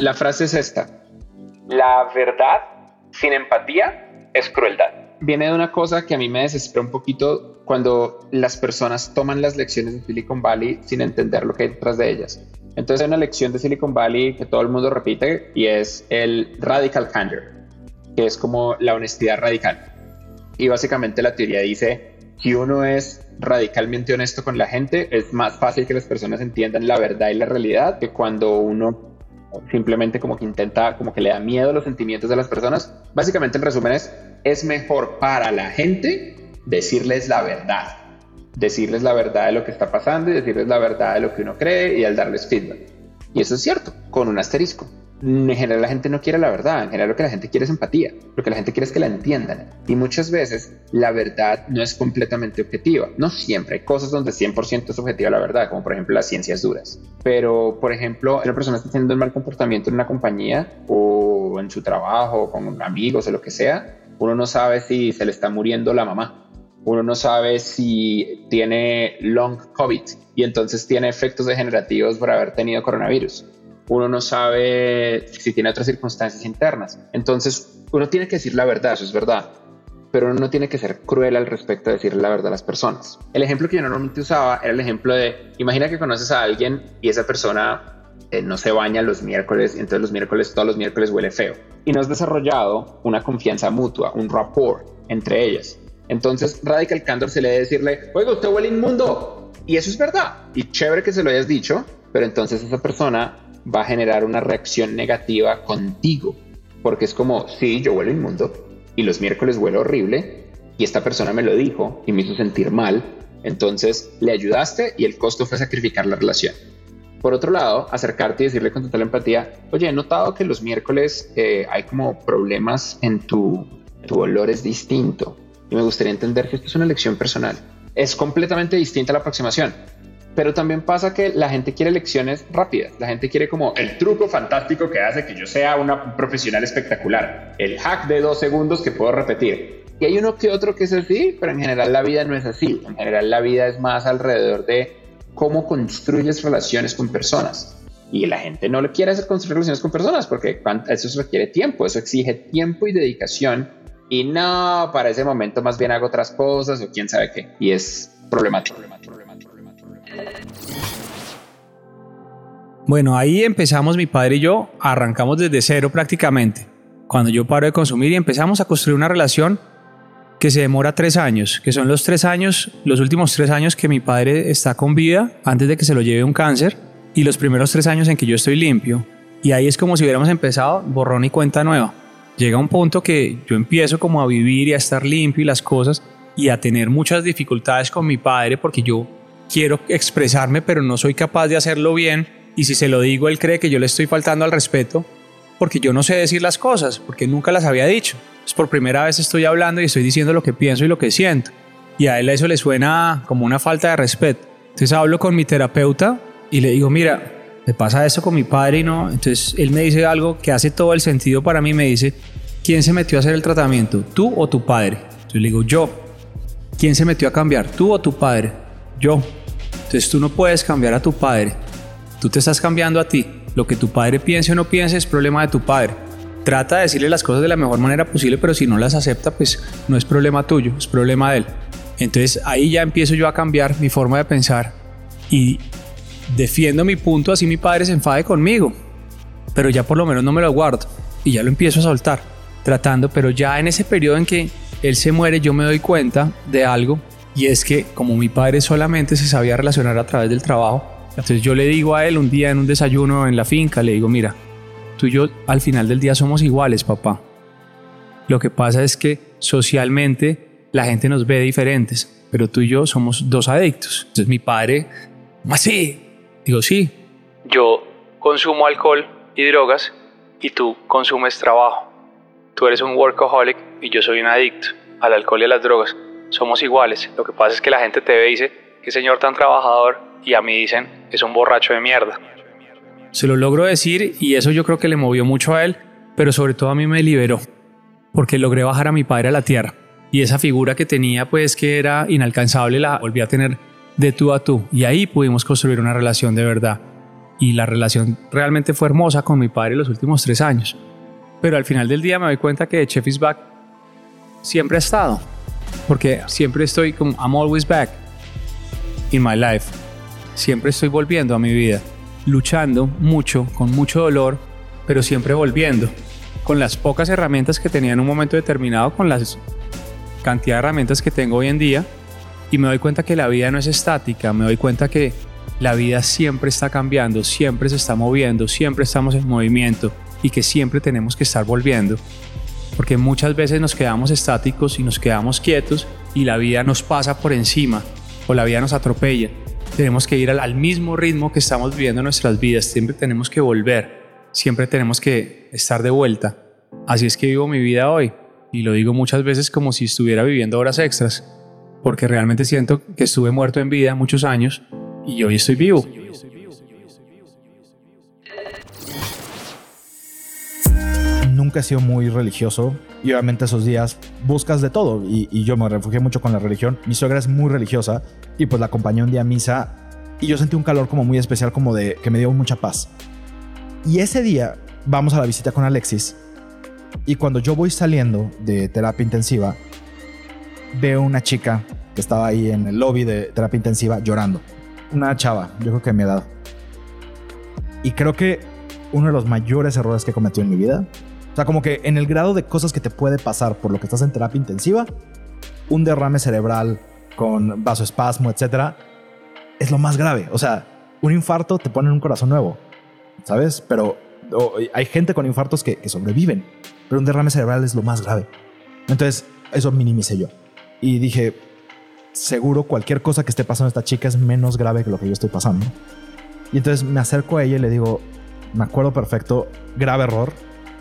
La frase es esta. La verdad sin empatía es crueldad. Viene de una cosa que a mí me desespera un poquito cuando las personas toman las lecciones de Silicon Valley sin entender lo que hay detrás de ellas. Entonces hay una lección de Silicon Valley que todo el mundo repite y es el radical candor, que es como la honestidad radical. Y básicamente la teoría dice, si uno es radicalmente honesto con la gente, es más fácil que las personas entiendan la verdad y la realidad que cuando uno simplemente como que intenta, como que le da miedo a los sentimientos de las personas. Básicamente el resumen es, es mejor para la gente decirles la verdad, decirles la verdad de lo que está pasando y decirles la verdad de lo que uno cree y al darles feedback. Y eso es cierto, con un asterisco en general la gente no quiere la verdad, en general lo que la gente quiere es empatía, lo que la gente quiere es que la entiendan. Y muchas veces la verdad no es completamente objetiva, no siempre, hay cosas donde 100% es objetiva la verdad, como por ejemplo las ciencias duras. Pero por ejemplo, una persona está teniendo un mal comportamiento en una compañía o en su trabajo, con amigos o lo que sea, uno no sabe si se le está muriendo la mamá. Uno no sabe si tiene long COVID y entonces tiene efectos degenerativos por haber tenido coronavirus uno no sabe si tiene otras circunstancias internas. Entonces, uno tiene que decir la verdad, eso es verdad, pero no tiene que ser cruel al respecto de decirle la verdad a las personas. El ejemplo que yo normalmente usaba era el ejemplo de, imagina que conoces a alguien y esa persona eh, no se baña los miércoles, y entonces los miércoles, todos los miércoles huele feo. Y no has desarrollado una confianza mutua, un rapport entre ellas. Entonces, Radical Candor se le debe decirle, oiga, usted huele inmundo. Y eso es verdad. Y chévere que se lo hayas dicho, pero entonces esa persona va a generar una reacción negativa contigo. Porque es como, sí, yo huelo inmundo y los miércoles huelo horrible y esta persona me lo dijo y me hizo sentir mal. Entonces le ayudaste y el costo fue sacrificar la relación. Por otro lado, acercarte y decirle con total empatía, oye, he notado que los miércoles eh, hay como problemas en tu, tu olor es distinto y me gustaría entender que esto es una elección personal. Es completamente distinta la aproximación pero también pasa que la gente quiere lecciones rápidas. La gente quiere como el truco fantástico que hace que yo sea una profesional espectacular. El hack de dos segundos que puedo repetir. Y hay uno que otro que es así, pero en general la vida no es así. En general la vida es más alrededor de cómo construyes relaciones con personas. Y la gente no le quiere hacer construir relaciones con personas porque eso requiere tiempo, eso exige tiempo y dedicación. Y no, para ese momento más bien hago otras cosas o quién sabe qué. Y es problemático. problemático. Bueno, ahí empezamos mi padre y yo, arrancamos desde cero prácticamente. Cuando yo paro de consumir y empezamos a construir una relación que se demora tres años, que son los tres años, los últimos tres años que mi padre está con vida antes de que se lo lleve un cáncer y los primeros tres años en que yo estoy limpio. Y ahí es como si hubiéramos empezado borrón y cuenta nueva. Llega un punto que yo empiezo como a vivir y a estar limpio y las cosas y a tener muchas dificultades con mi padre porque yo quiero expresarme, pero no soy capaz de hacerlo bien. Y si se lo digo, él cree que yo le estoy faltando al respeto porque yo no sé decir las cosas, porque nunca las había dicho. Es por primera vez estoy hablando y estoy diciendo lo que pienso y lo que siento. Y a él eso le suena como una falta de respeto. Entonces hablo con mi terapeuta y le digo, mira, me pasa esto con mi padre y no. Entonces él me dice algo que hace todo el sentido para mí. Me dice, ¿quién se metió a hacer el tratamiento? ¿Tú o tu padre? Entonces le digo, yo. ¿Quién se metió a cambiar? ¿Tú o tu padre? Yo. Entonces tú no puedes cambiar a tu padre. Tú te estás cambiando a ti. Lo que tu padre piense o no piense es problema de tu padre. Trata de decirle las cosas de la mejor manera posible, pero si no las acepta, pues no es problema tuyo, es problema de él. Entonces ahí ya empiezo yo a cambiar mi forma de pensar y defiendo mi punto, así mi padre se enfade conmigo. Pero ya por lo menos no me lo guardo y ya lo empiezo a soltar, tratando, pero ya en ese periodo en que él se muere, yo me doy cuenta de algo y es que como mi padre solamente se sabía relacionar a través del trabajo, entonces yo le digo a él un día en un desayuno en la finca, le digo, mira, tú y yo al final del día somos iguales, papá. Lo que pasa es que socialmente la gente nos ve diferentes, pero tú y yo somos dos adictos. Entonces mi padre, así? Digo, sí. Yo consumo alcohol y drogas y tú consumes trabajo. Tú eres un workaholic y yo soy un adicto al alcohol y a las drogas somos iguales. Lo que pasa es que la gente te ve y dice, qué señor tan trabajador, y a mí dicen, es un borracho de mierda. Se lo logro decir y eso yo creo que le movió mucho a él, pero sobre todo a mí me liberó, porque logré bajar a mi padre a la tierra. Y esa figura que tenía, pues que era inalcanzable, la volví a tener de tú a tú. Y ahí pudimos construir una relación de verdad. y la relación realmente fue hermosa con mi padre los últimos tres años. Pero al final del día me doy cuenta que Chef is Back siempre ha estado, porque siempre estoy como, I'm always back in my life. Siempre estoy volviendo a mi vida, luchando mucho, con mucho dolor, pero siempre volviendo, con las pocas herramientas que tenía en un momento determinado, con las cantidad de herramientas que tengo hoy en día, y me doy cuenta que la vida no es estática, me doy cuenta que la vida siempre está cambiando, siempre se está moviendo, siempre estamos en movimiento y que siempre tenemos que estar volviendo. Porque muchas veces nos quedamos estáticos y nos quedamos quietos y la vida nos pasa por encima o la vida nos atropella. Tenemos que ir al, mismo ritmo que estamos viviendo nuestras vidas, siempre tenemos que volver, siempre tenemos que estar de vuelta. Así es que vivo mi vida hoy y lo digo muchas veces como si estuviera viviendo horas extras, porque realmente siento que estuve muerto en vida muchos años y hoy estoy vivo. Nunca he sido muy religioso y obviamente esos días buscas de todo y, y, yo me refugié mucho con la religión. Mi suegra es muy religiosa y pues la acompañé un día a misa y yo sentí un calor como muy especial, como de que me dio mucha paz. Y ese día vamos a la visita con Alexis y cuando yo voy saliendo de terapia intensiva, veo una chica que estaba ahí en el lobby de terapia intensiva llorando una chava, yo creo que me mi edad. Y creo que uno de los mayores errores que he cometido en mi vida, o sea, como que en el grado de cosas que te puede pasar por lo que estás en terapia intensiva, un derrame cerebral con vasoespasmo, etcétera, es lo más grave. O sea, un infarto te pone en un corazón nuevo, ¿sabes? Pero hay gente con infartos que, que sobreviven, pero un derrame cerebral es lo más grave. Entonces, eso minimicé yo. Y dije, seguro cualquier cosa que esté pasando a esta chica es menos grave que lo que yo estoy pasando. Y entonces me acerco a ella y le digo, me acuerdo perfecto, grave error.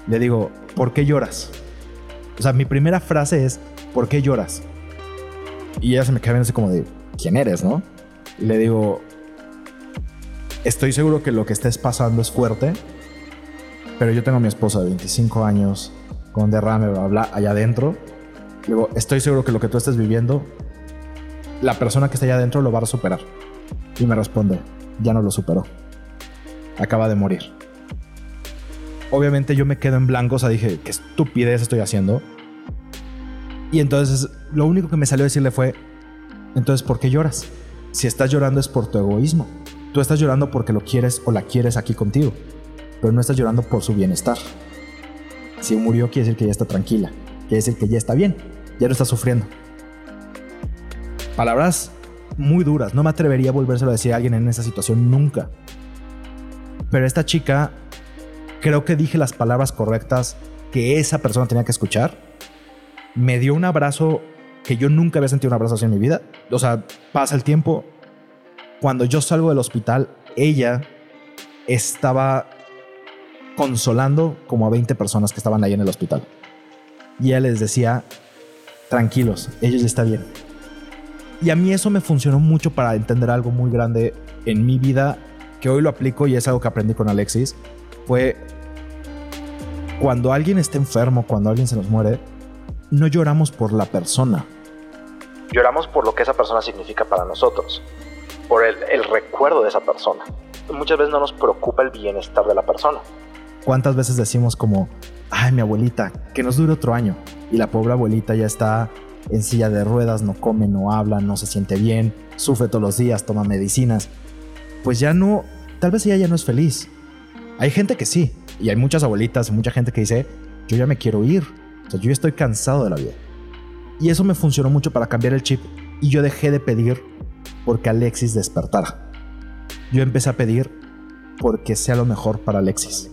Le digo, ¿por qué lloras? O sea, mi primera frase es, ¿por qué lloras? Y ella se me queda viendo así como de, ¿quién eres, no? Y le digo, estoy seguro que lo que estés pasando es fuerte, pero yo tengo a mi esposa de 25 años con derrame, bla, bla, allá adentro. Digo, estoy seguro que lo que tú estés viviendo la persona que está allá adentro lo va a superar. Y me responde, ya no lo superó. Acaba de morir. Obviamente yo me quedo en blanco, o sea, dije, qué estupidez estoy haciendo. Y entonces lo único que me salió a decirle fue, entonces, ¿por qué lloras? Si estás llorando es por tu egoísmo. Tú estás llorando porque lo quieres o la quieres aquí contigo, pero no estás llorando por su bienestar. Si murió quiere decir que ya está tranquila, quiere decir que ya está bien, ya no está sufriendo palabras muy duras. No me atrevería a volvérselo a decir a alguien en esa situación nunca. Pero esta chica, creo que dije las palabras correctas que esa persona tenía que escuchar. Me dio un abrazo que yo nunca había sentido un abrazo así en mi vida. O sea, pasa el tiempo. Cuando yo salgo del hospital, ella estaba consolando como a 20 personas que estaban ahí en el hospital. Y ella les decía, tranquilos, ellos ya está bien y a mí eso me funcionó mucho para entender algo muy grande en mi vida, que hoy lo aplico y es algo que aprendí con Alexis, fue cuando alguien está enfermo, cuando alguien se nos muere, no lloramos por la persona. Lloramos por lo que esa persona significa para nosotros, por el, el recuerdo de esa persona. Muchas veces no nos preocupa el bienestar de la persona. ¿Cuántas veces decimos como, ay, mi abuelita, que nos dure otro año? Y la pobre abuelita ya está en silla de ruedas, no come, no habla, no se siente bien, sufre todos los días, toma medicinas, pues ya no, tal vez ella ya no es feliz. Hay gente que sí, y hay muchas abuelitas, mucha gente que dice, yo ya me quiero ir, o sea, yo ya estoy cansado de la vida. Y eso me funcionó mucho para cambiar el chip y yo dejé de pedir porque Alexis despertara. Yo empecé a pedir porque sea lo mejor para Alexis.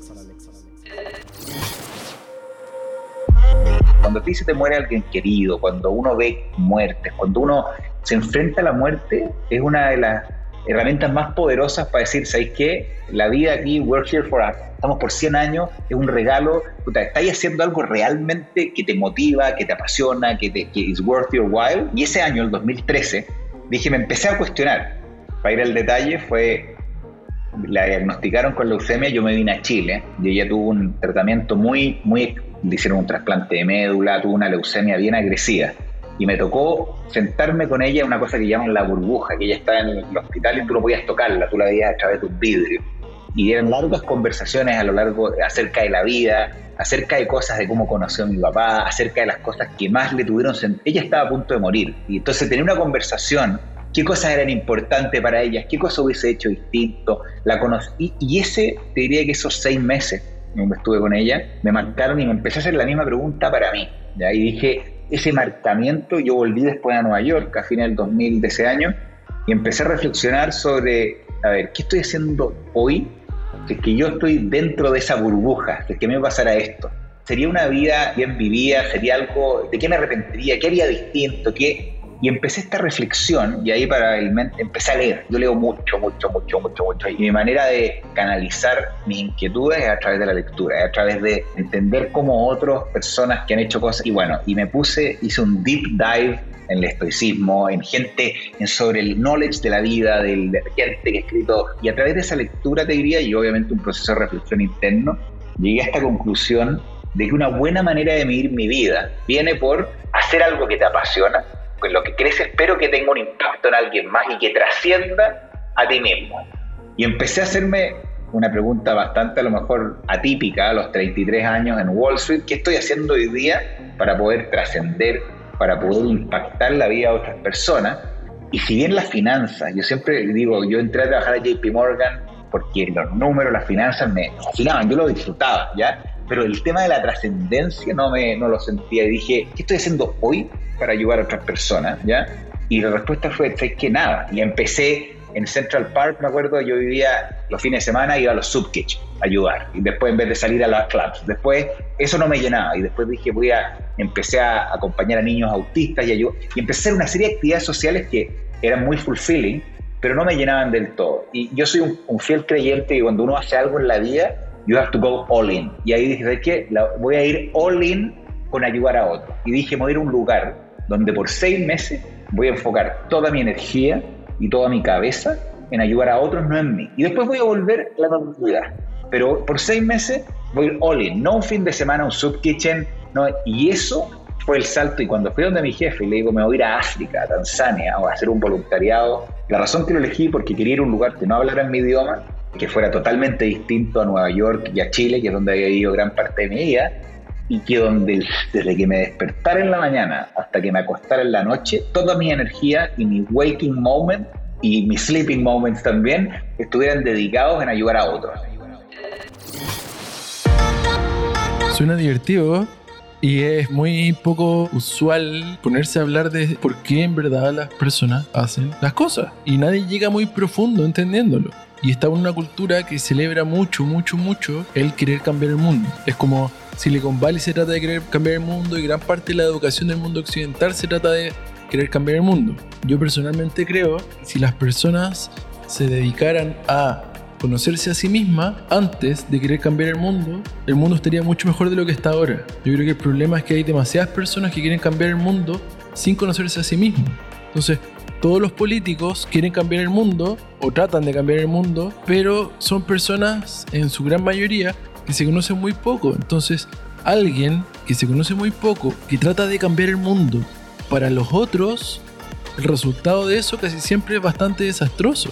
Cuando a ti se te muere alguien querido, cuando uno ve muertes, cuando uno se enfrenta a la muerte, es una de las herramientas más poderosas para decir, ¿sabes qué? La vida aquí, we're here for estamos por 100 años, es un regalo, estáis haciendo algo realmente que te motiva, que te apasiona, que, te, que is worth your while. Y ese año, el 2013, dije, me empecé a cuestionar. Para ir al detalle, fue, la diagnosticaron con leucemia, yo me vine a Chile y ella tuvo un tratamiento muy, muy le hicieron un trasplante de médula, tuvo una leucemia bien agresiva. Y me tocó sentarme con ella en una cosa que llaman la burbuja, que ella estaba en el hospital y tú no podías tocarla, tú la veías a través de un vidrio. y eran largas conversaciones a lo largo acerca de la vida, acerca de cosas de cómo conoció a mi papá, acerca de las cosas que más le tuvieron sentido. Ella estaba a punto de morir y entonces tenía una conversación, qué cosas eran importantes para ellas, qué cosas hubiese hecho distinto, la conocí y ese, te diría que esos seis meses donde estuve con ella, me marcaron y me empecé a hacer la misma pregunta para mí. ¿ya? Y dije, ese marcamiento, yo volví después a Nueva York a finales del 2000 de ese año y empecé a reflexionar sobre, a ver, ¿qué estoy haciendo hoy? Si es que yo estoy dentro de esa burbuja, si es que me pasara esto. ¿Sería una vida bien vivida? ¿Sería algo? ¿De qué me arrepentiría? ¿Qué haría distinto? ¿Qué, y empecé esta reflexión y ahí para el empecé a leer. Yo leo mucho, mucho, mucho, mucho, mucho. Y mi manera de canalizar mis inquietudes es a través de la lectura, es a través de entender cómo otras personas que han hecho cosas. Y bueno, y me puse, hice un deep dive en el estoicismo, en gente, en sobre el knowledge de la vida, del, de gente que ha escrito. Y a través de esa lectura, te diría, y obviamente un proceso de reflexión interno, llegué a esta conclusión de que una buena manera de medir mi vida viene por hacer algo que te apasiona, con lo que crees espero que tenga un impacto en alguien más y que trascienda a ti mismo. Y empecé a hacerme una pregunta bastante a lo mejor atípica a los 33 años en Wall Street, ¿qué estoy haciendo hoy día para poder trascender, para poder impactar la vida de otras personas? Y si bien las finanzas, yo siempre digo, yo entré a trabajar a JP Morgan porque los números, las finanzas me fascinaban, yo lo disfrutaba, ¿ya? Pero el tema de la trascendencia no, me, no lo sentía y dije, ¿qué estoy haciendo hoy para ayudar a otras personas, ¿ya? Y la respuesta fue, es que nada. Y empecé en Central Park, me acuerdo, yo vivía los fines de semana, iba a los subkits a ayudar. Y después, en vez de salir a las clubs, después eso no me llenaba. Y después dije, voy a, empecé a acompañar a niños autistas y ayudar. Y empecé una serie de actividades sociales que eran muy fulfilling, pero no me llenaban del todo. Y yo soy un, un fiel creyente que cuando uno hace algo en la vida, you have to go all in. Y ahí dije, ¿sabes qué? La, voy a ir all in con ayudar a otros. Y dije, voy a ir a un lugar donde por seis meses voy a enfocar toda mi energía y toda mi cabeza en ayudar a otros, no en mí. Y después voy a volver a la normalidad. Pero por seis meses voy a ir all in, no un fin de semana, un sub kitchen, no, y eso fue el salto. Y cuando fui donde mi jefe y le digo, me voy a ir a África, a Tanzania, o a hacer un voluntariado, la razón que lo elegí porque quería ir a un lugar que no hablara en mi idioma, que fuera totalmente distinto a Nueva York y a Chile, que es donde había vivido gran parte de mi vida, y que donde desde que me despertara en la mañana hasta que me acostara en la noche, toda mi energía y mi waking moment y mis sleeping moments también estuvieran dedicados en ayudar a otros. Suena divertido y es muy poco usual ponerse a hablar de por qué en verdad las personas hacen las cosas y nadie llega muy profundo entendiéndolo. Y está en una cultura que celebra mucho, mucho, mucho el querer cambiar el mundo. Es como Silicon Valley se trata de querer cambiar el mundo y gran parte de la educación del mundo occidental se trata de querer cambiar el mundo. Yo personalmente creo que si las personas se dedicaran a conocerse a sí mismas antes de querer cambiar el mundo, el mundo estaría mucho mejor de lo que está ahora. Yo creo que el problema es que hay demasiadas personas que quieren cambiar el mundo sin conocerse a sí mismos. Entonces, todos los políticos quieren cambiar el mundo o tratan de cambiar el mundo, pero son personas en su gran mayoría que se conoce muy poco. Entonces, alguien que se conoce muy poco, que trata de cambiar el mundo para los otros, el resultado de eso casi siempre es bastante desastroso.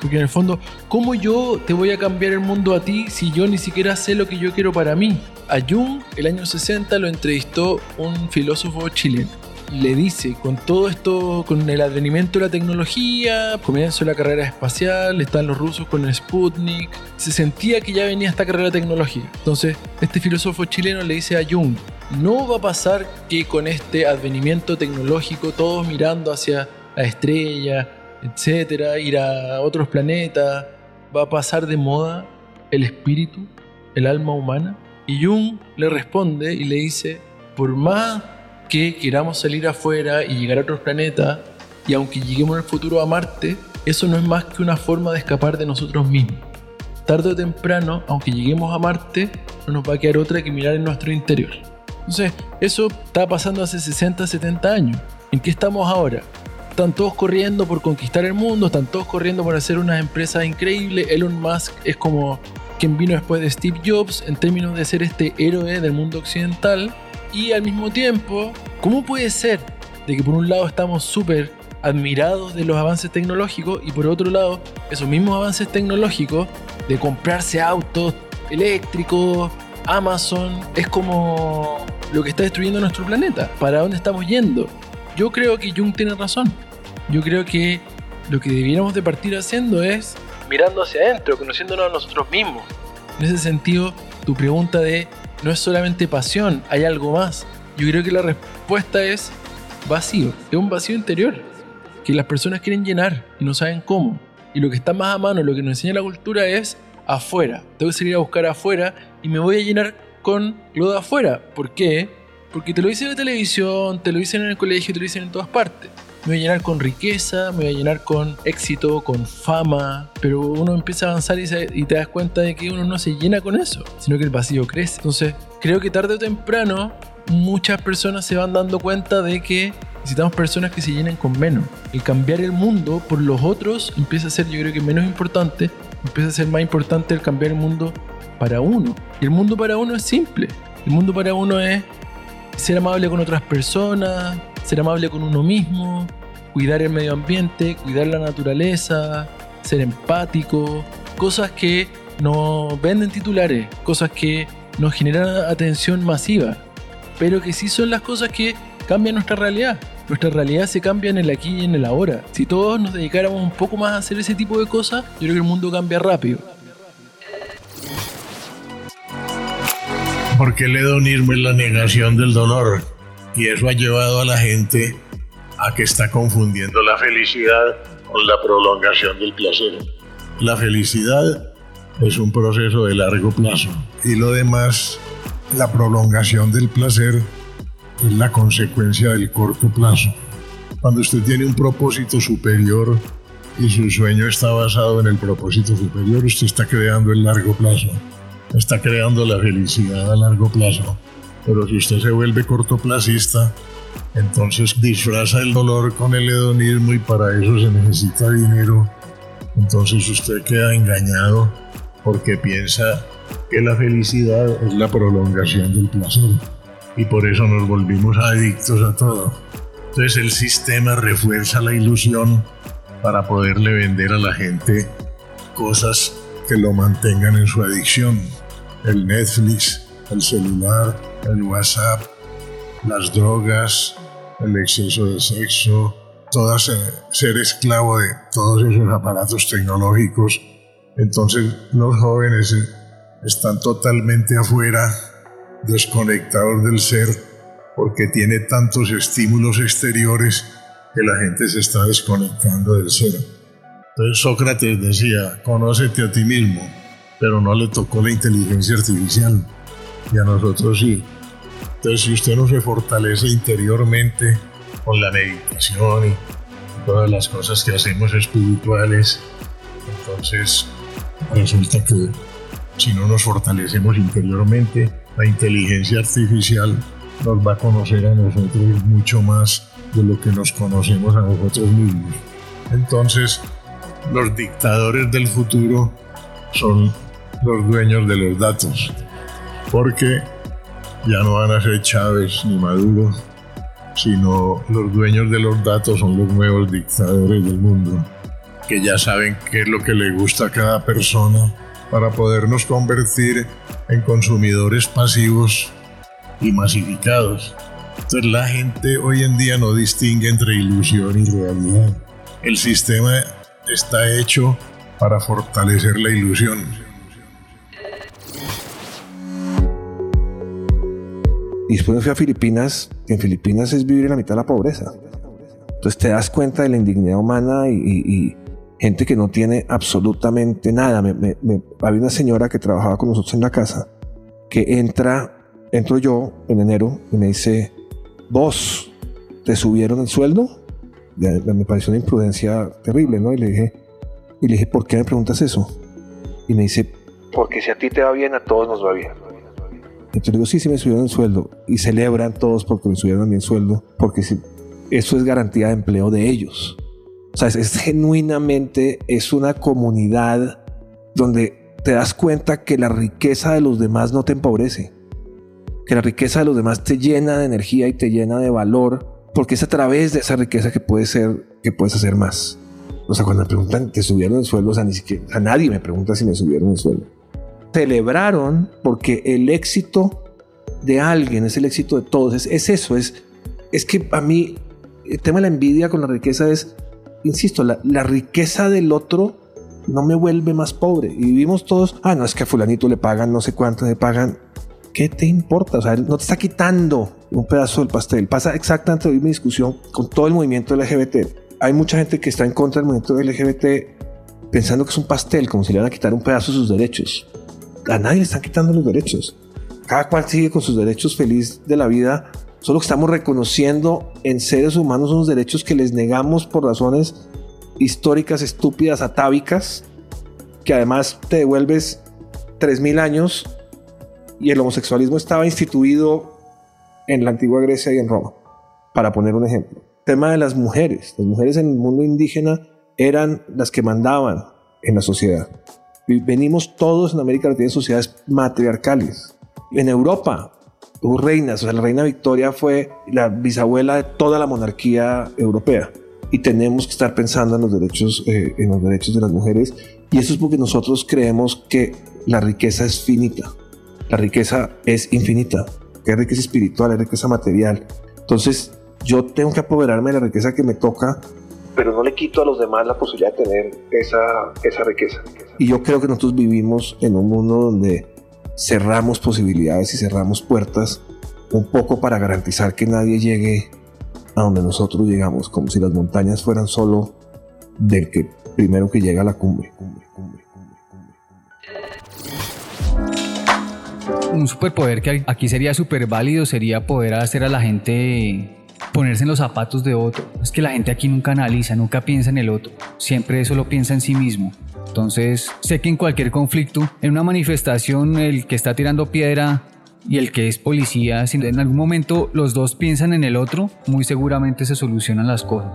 Porque en el fondo, ¿cómo yo te voy a cambiar el mundo a ti si yo ni siquiera sé lo que yo quiero para mí? A Jung, el año 60, lo entrevistó un filósofo chileno le dice, con todo esto, con el advenimiento de la tecnología, comienzo la carrera espacial, están los rusos con el Sputnik, se sentía que ya venía esta carrera tecnológica. Entonces, este filósofo chileno le dice a Jung, no va a pasar que con este advenimiento tecnológico, todos mirando hacia la estrella, etcétera, ir a otros planetas, va a pasar de moda el espíritu, el alma humana. Y Jung le responde y le dice, por más que queramos salir afuera y llegar a otros planetas, y aunque lleguemos en el futuro a Marte, eso no es más que una forma de escapar de nosotros mismos. Tarde o temprano, aunque lleguemos a Marte, no nos va a quedar otra que mirar en nuestro interior. Entonces, eso está pasando hace 60, 70 años. ¿En qué estamos ahora? Están todos corriendo por conquistar el mundo, están todos corriendo por hacer unas empresas increíbles. Elon Musk es como quien vino después de Steve Jobs en términos de ser este héroe del mundo occidental y al mismo tiempo, ¿cómo puede ser de que por un lado estamos súper admirados de los avances tecnológicos y por otro lado, esos mismos avances tecnológicos de comprarse autos eléctricos, Amazon, es como lo que está destruyendo nuestro planeta. ¿Para dónde estamos yendo? Yo creo que Jung tiene razón. Yo creo que lo que debiéramos de partir haciendo es mirando hacia adentro, conociéndonos a nosotros mismos. En ese sentido, tu pregunta de no es solamente pasión, hay algo más. Yo creo que la respuesta es vacío, es un vacío interior que las personas quieren llenar y no saben cómo. Y lo que está más a mano, lo que nos enseña la cultura es afuera. Tengo que salir a buscar afuera y me voy a llenar con lo de afuera. ¿Por qué? Porque te lo dicen en la televisión, te lo dicen en el colegio, te lo dicen en todas partes. Me voy a llenar con riqueza, me voy a llenar con éxito, con fama, pero uno empieza a avanzar y, se- te das cuenta de que uno no se llena con eso, sino que el vacío crece. Entonces, creo que tarde o temprano muchas personas se van dando cuenta de que necesitamos personas que se llenen con menos. El cambiar el mundo por los otros empieza a ser, yo creo que menos importante, empieza a ser más importante el cambiar el mundo para uno. Y el mundo para uno es simple. El mundo para uno es ser amable con otras personas, ser amable con uno mismo, cuidar el medio ambiente, cuidar la naturaleza, ser empático, cosas que no venden titulares, cosas que nos generan atención masiva, pero que sí son las cosas que cambian nuestra realidad. Nuestra realidad se cambia en el aquí y en el ahora. Si todos nos dedicáramos un poco más a hacer ese tipo de cosas, yo creo que el mundo cambia rápido. Porque el hedonismo es la negación del dolor. Y eso ha llevado a la gente a que está confundiendo la felicidad con la prolongación del placer. La felicidad es un proceso de largo plazo. Y lo demás, la prolongación del placer, es la consecuencia del corto plazo. Cuando usted tiene un propósito superior y su sueño está basado en el propósito superior, usted está creando el largo plazo está creando la felicidad a largo plazo. Pero si usted se vuelve cortoplacista, entonces disfraza el dolor con el hedonismo y para eso se necesita dinero. Entonces usted queda engañado porque piensa que la felicidad es la prolongación del placer. Y por eso nos volvimos adictos a todo. Entonces el sistema refuerza la ilusión para poderle vender a la gente cosas que lo mantengan en su adicción. El Netflix, el celular, el WhatsApp, las drogas, el exceso de sexo, todas eh, ser esclavo de todos esos aparatos tecnológicos. Entonces los jóvenes eh, están totalmente afuera, desconectados del ser, porque tiene tantos estímulos exteriores que la gente se está desconectando del ser. Entonces Sócrates decía, conócete a ti mismo, pero no le tocó la inteligencia artificial, y a nosotros sí. Entonces si usted no se fortalece interiormente con la meditación y todas las cosas que hacemos espirituales, entonces resulta que si no nos fortalecemos interiormente, la inteligencia artificial nos va a conocer a nosotros mucho más de lo que nos conocemos a nosotros mismos. Entonces, los dictadores del futuro son los dueños de los datos, porque ya no van a ser Chávez ni Maduro, sino los dueños de los datos son los nuevos dictadores del mundo, que ya saben qué es lo que le gusta a cada persona para podernos convertir en consumidores pasivos y masificados. Entonces la gente hoy en día no distingue entre ilusión y realidad. El sistema está hecho para fortalecer la ilusión. Y después me fui a Filipinas. En Filipinas es vivir en la mitad de la pobreza. Entonces te das cuenta de la indignidad humana y, gente que no tiene absolutamente nada. Había una señora que trabajaba con nosotros en la casa que entra, entro yo en enero y me dice, vos, ¿te subieron el sueldo? Me pareció una imprudencia terrible, ¿no? Y le dije, y le dije, ¿por qué me preguntas eso? Y me dice, porque si a ti te va bien, a todos nos va bien. Entonces digo, sí, sí me subieron el sueldo. Y celebran todos porque me subieron el sueldo, porque eso es garantía de empleo de ellos. O sea, es, es genuinamente, es una comunidad donde te das cuenta que la riqueza de los demás no te empobrece. Que la riqueza de los demás te llena de energía y te llena de valor porque es a través de esa riqueza que puedes ser, que puedes hacer más. O sea, cuando me preguntan, ¿te subieron el sueldo? O sea, ni siquiera, a nadie me pregunta si me subieron el sueldo. Celebraron porque el éxito de alguien es el éxito de todos. Es, es eso, es, es que a mí el tema de la envidia con la riqueza es, insisto, la, la riqueza del otro no me vuelve más pobre. Y vivimos todos, ah, no, es que a fulanito le pagan no sé cuánto, le pagan. ¿Qué te importa? O sea, no te está quitando un pedazo del pastel. Pasa exactamente la misma discusión con todo el movimiento LGBT. Hay mucha gente que está en contra del movimiento LGBT pensando que es un pastel, como si le van a quitar un pedazo de sus derechos. A nadie le están quitando los derechos. Cada cual sigue con sus derechos feliz de la vida. Solo que estamos reconociendo en seres humanos unos derechos que les negamos por razones históricas, estúpidas, atávicas, que además te devuelves 3.000 años y el homosexualismo estaba instituido en la antigua Grecia y en Roma, para poner un ejemplo. Tema de las mujeres. Las mujeres en el mundo indígena eran las que mandaban en la sociedad. Venimos todos en América Latina en sociedades matriarcales. En Europa hubo reinas, o sea, la reina Victoria fue la bisabuela de toda la monarquía europea y tenemos que estar pensando en los derechos, eh, en los derechos de las mujeres. Y eso es porque nosotros creemos que la riqueza es finita. La riqueza es infinita. Que riqueza espiritual, hay riqueza material. Entonces, yo tengo que apoderarme de la riqueza que me toca, pero no le quito a los demás la posibilidad de tener esa, esa riqueza. Y yo creo que nosotros vivimos en un mundo donde cerramos posibilidades y cerramos puertas un poco para garantizar que nadie llegue a donde nosotros llegamos, como si las montañas fueran solo del que primero que llega a la cumbre. Un superpoder que aquí sería súper válido sería poder hacer a la gente ponerse en los zapatos de otro. Es que la gente aquí nunca analiza, nunca piensa en el otro, siempre solo piensa en sí mismo. Entonces, sé que en cualquier conflicto, en una manifestación, el que está tirando piedra y el que es policía, si en algún momento los dos piensan en el otro, muy seguramente se solucionan las cosas.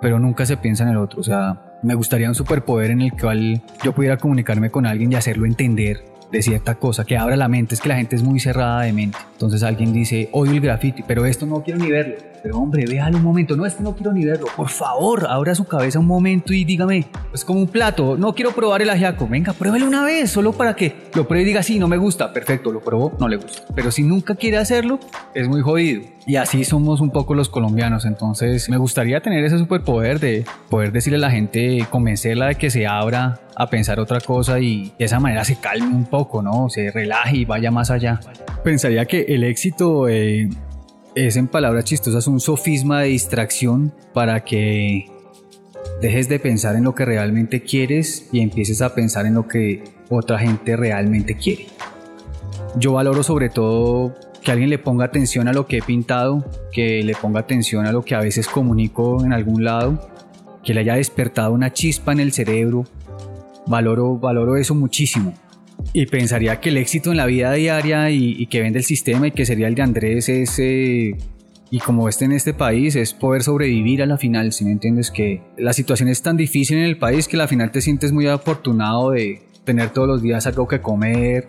Pero nunca se piensa en el otro. O sea, me gustaría un superpoder en el cual yo pudiera comunicarme con alguien y hacerlo entender de cierta cosa, que abra la mente. Es que la gente es muy cerrada de mente. Entonces alguien dice, odio el graffiti, pero esto no quiero ni verlo. Pero hombre, véalo un momento. No, es que no quiero ni verlo. Por favor, abra su cabeza un momento y dígame, es como un plato. No quiero probar el ajiaco. Venga, pruébelo una vez, solo para que lo pruebe y diga, sí, no me gusta. Perfecto, lo probó, no le gusta. Pero si nunca quiere hacerlo, es muy jodido. Y así somos un poco los colombianos. Entonces, me gustaría tener ese superpoder de poder decirle a la gente, convencerla de que se abra a pensar otra cosa y de esa manera se calme un poco, ¿no? Se relaje y vaya más allá. Pensaría que el éxito eh, es en palabras chistosas un sofisma de distracción para que dejes de pensar en lo que realmente quieres y empieces a pensar en lo que otra gente realmente quiere. Yo valoro sobre todo que alguien le ponga atención a lo que he pintado, que le ponga atención a lo que a veces comunico en algún lado, que le haya despertado una chispa en el cerebro. Valoro, valoro eso muchísimo. Y pensaría que el éxito en la vida diaria y, que vende el sistema y que sería el de Andrés es, eh, y como este en este país, es poder sobrevivir a la final, si me entiendes, que la situación es tan difícil en el país que a la final te sientes muy afortunado de tener todos los días algo que comer,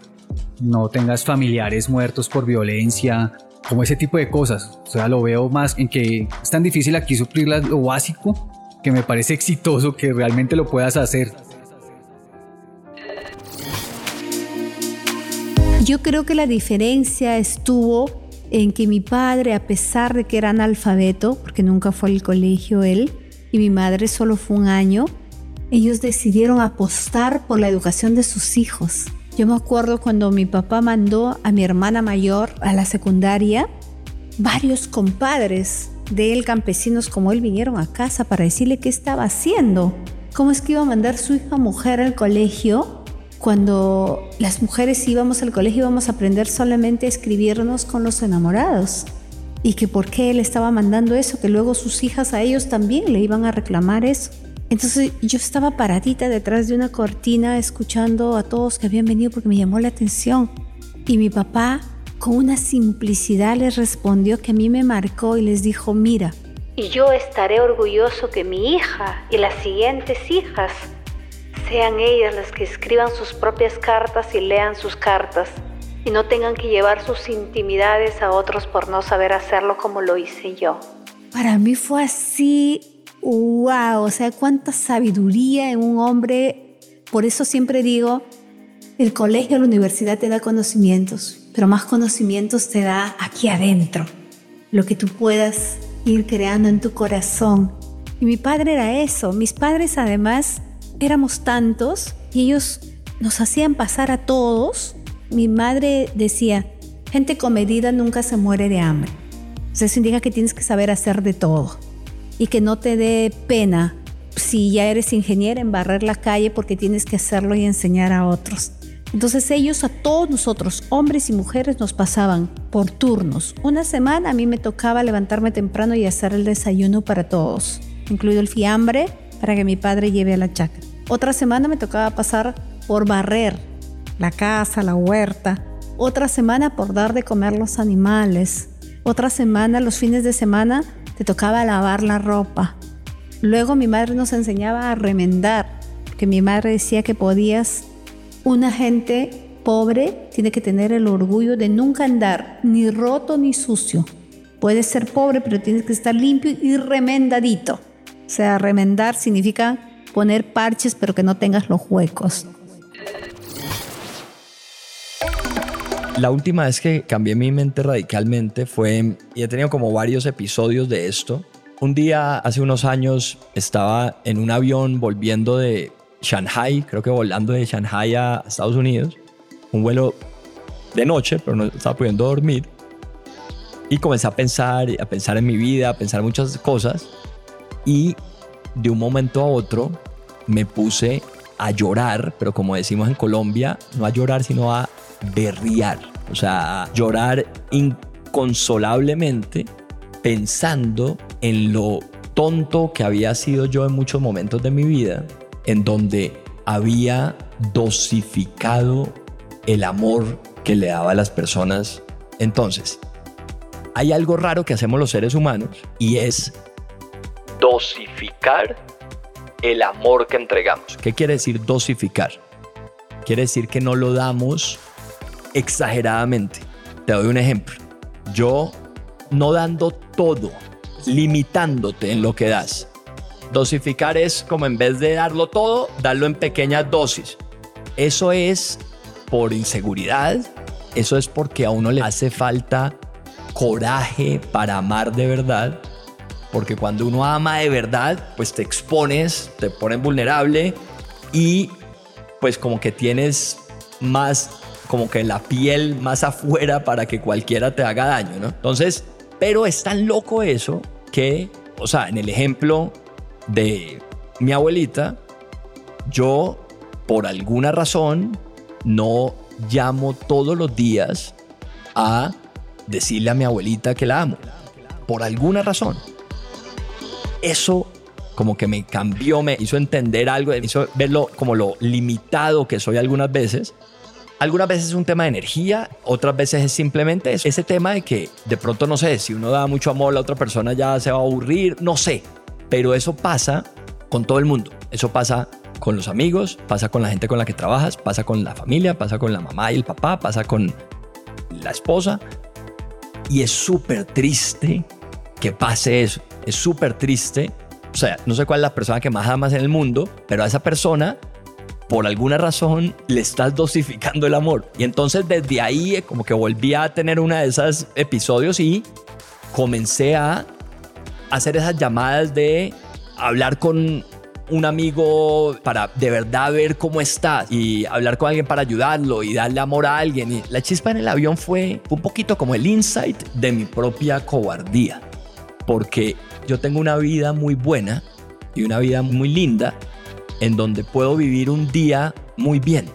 no tengas familiares muertos por violencia, como ese tipo de cosas. O sea, lo veo más en que es tan difícil aquí suplir lo básico que me parece exitoso que realmente lo puedas hacer. Yo creo que la diferencia estuvo en que mi padre, a pesar de que era analfabeto, porque nunca fue al colegio él, y mi madre solo fue un año, ellos decidieron apostar por la educación de sus hijos. Yo me acuerdo cuando mi papá mandó a mi hermana mayor a la secundaria, varios compadres de él, campesinos como él, vinieron a casa para decirle qué estaba haciendo. ¿Cómo es que iba a mandar su hija mujer al colegio cuando las mujeres íbamos al colegio íbamos a aprender solamente a escribirnos con los enamorados. Y que por qué él estaba mandando eso, que luego sus hijas a ellos también le iban a reclamar eso. Entonces yo estaba paradita detrás de una cortina escuchando a todos que habían venido porque me llamó la atención. Y mi papá con una simplicidad les respondió que a mí me marcó y les dijo, mira, y yo estaré orgulloso que mi hija y las siguientes hijas sean ellas las que escriban sus propias cartas y lean sus cartas y no tengan que llevar sus intimidades a otros por no saber hacerlo como lo hice yo. para mí fue así, wow, o sea, cuánta sabiduría en un hombre. Por eso siempre digo, el colegio, la universidad te da conocimientos, pero más conocimientos te da aquí adentro, lo que tú puedas ir creando en tu corazón. Y mi padre era eso, mis padres además éramos tantos y ellos nos hacían pasar a todos. Mi madre decía, gente comedida nunca se muere de hambre. Eso indica que tienes que saber hacer de todo y que no te dé pena si ya eres ingeniero en barrer la calle porque tienes que hacerlo y enseñar a otros. Entonces ellos a todos nosotros, hombres y mujeres, nos pasaban por turnos. Una semana a mí me tocaba levantarme temprano y hacer el desayuno para todos, incluido el fiambre para que mi padre lleve a la chacra. Otra semana me tocaba pasar por barrer la casa, la huerta. Otra semana por dar de comer los animales. Otra semana, los fines de semana, te tocaba lavar la ropa. Luego mi madre nos enseñaba a remendar, que mi madre decía que podías, una gente pobre tiene que tener el orgullo de nunca andar ni roto ni sucio. Puedes ser pobre, pero tienes que estar limpio y remendadito. O sea, remendar significa poner parches, pero que no tengas los huecos. La última vez que cambié mi mente radicalmente fue, y he tenido como varios episodios de esto. Un día, hace unos años, estaba en un avión volviendo de Shanghai, creo que volando de Shanghai a Estados Unidos. Un vuelo de noche, pero no estaba pudiendo dormir. Y comencé a pensar, a pensar en mi vida, a pensar muchas cosas. Y de un momento a otro me puse a llorar, pero como decimos en Colombia, no a llorar, sino a berriar, o sea, llorar inconsolablemente pensando en lo tonto que había sido yo en muchos momentos de mi vida, en donde había dosificado el amor que le daba a las personas. Entonces, hay algo raro que hacemos los seres humanos y es dosificar el amor que entregamos. ¿Qué quiere decir dosificar? Quiere decir que no lo damos exageradamente. Te doy un ejemplo. Yo no dando todo, limitándote en lo que das. Dosificar es como en vez de darlo todo, darlo en pequeñas dosis. Eso es por inseguridad, eso es porque a uno le hace falta coraje para amar de verdad, porque cuando uno ama de verdad, pues te expones, te pones vulnerable y pues como que tienes más como que la piel más afuera para que cualquiera te haga daño, ¿no? Entonces, pero es tan loco eso que, o sea, en el ejemplo de mi abuelita, yo por alguna razón no llamo todos los días a decirle a mi abuelita que la amo. Por alguna razón. Eso como que me cambió, me hizo entender algo, me hizo verlo como lo limitado que soy algunas veces algunas veces es un tema de energía, otras veces es simplemente ese tema de que de pronto no sé, si uno da mucho amor, la otra persona ya se va a aburrir, no sé. Pero eso pasa con todo el mundo. Eso pasa con los amigos, pasa con la gente con la que trabajas, pasa con la familia, pasa con la mamá y el papá, pasa con la esposa. Y es súper triste que pase eso. Es súper triste. O sea, no sé cuál es la persona que más amas en el mundo, pero a esa persona por alguna razón le estás dosificando el amor. Y entonces desde ahí eh, como que volví a tener una de esos episodios y comencé a hacer esas llamadas de hablar con un amigo para de verdad ver cómo está y hablar con alguien para ayudarlo y darle amor a alguien. Y la chispa en el avión fue un poquito como el insight de mi propia cobardía. Porque yo tengo una vida muy buena y una vida muy linda en donde puedo vivir un día muy bien.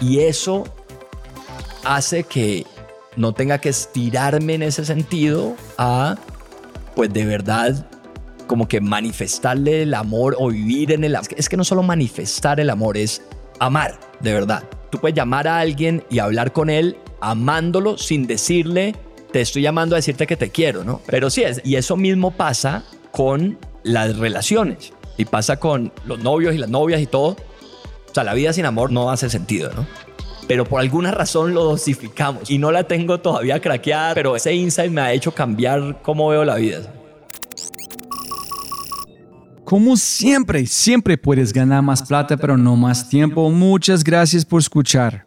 Y eso hace que no tenga que estirarme en ese sentido a, pues de verdad, como que manifestarle el amor o vivir en el amor. Es que no solo manifestar el amor, es amar, de verdad. Tú puedes llamar a alguien y hablar con él amándolo sin decirle, te estoy llamando a decirte que te quiero, ¿no? Pero sí, es, y eso mismo pasa con las relaciones y pasa con los novios y las novias y todo. O sea, la vida sin amor no hace sentido, ¿no? Pero por alguna razón lo dosificamos y no la tengo todavía craqueada, pero ese insight me ha hecho cambiar cómo veo la vida. Como siempre, siempre puedes ganar más plata, pero no más tiempo. Muchas gracias por escuchar.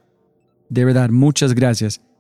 De verdad, muchas gracias.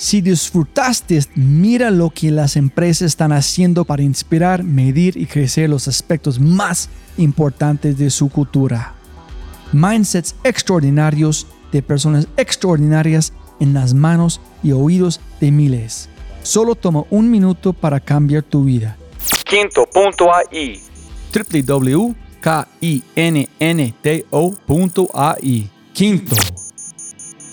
Si disfrutaste, mira lo que las empresas están haciendo para inspirar, medir y crecer los aspectos más importantes de su cultura. Mindsets extraordinarios de personas extraordinarias en las manos y oídos de miles. Solo toma un minuto para cambiar tu vida. Quinto.ai www.kinnto.ai Quinto.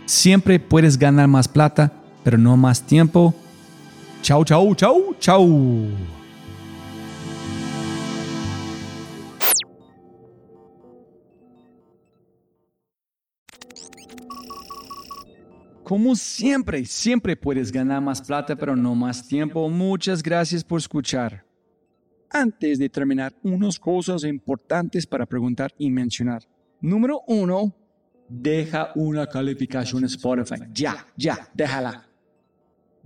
Siempre puedes ganar más plata pero no más tiempo. Chau, chau, chau, chau. Como siempre, siempre puedes ganar más plata, pero no más tiempo. Muchas gracias por escuchar. Antes de terminar, unas cosas importantes para preguntar y mencionar. Número uno, deja una calificación Spotify. Ya, ya, déjala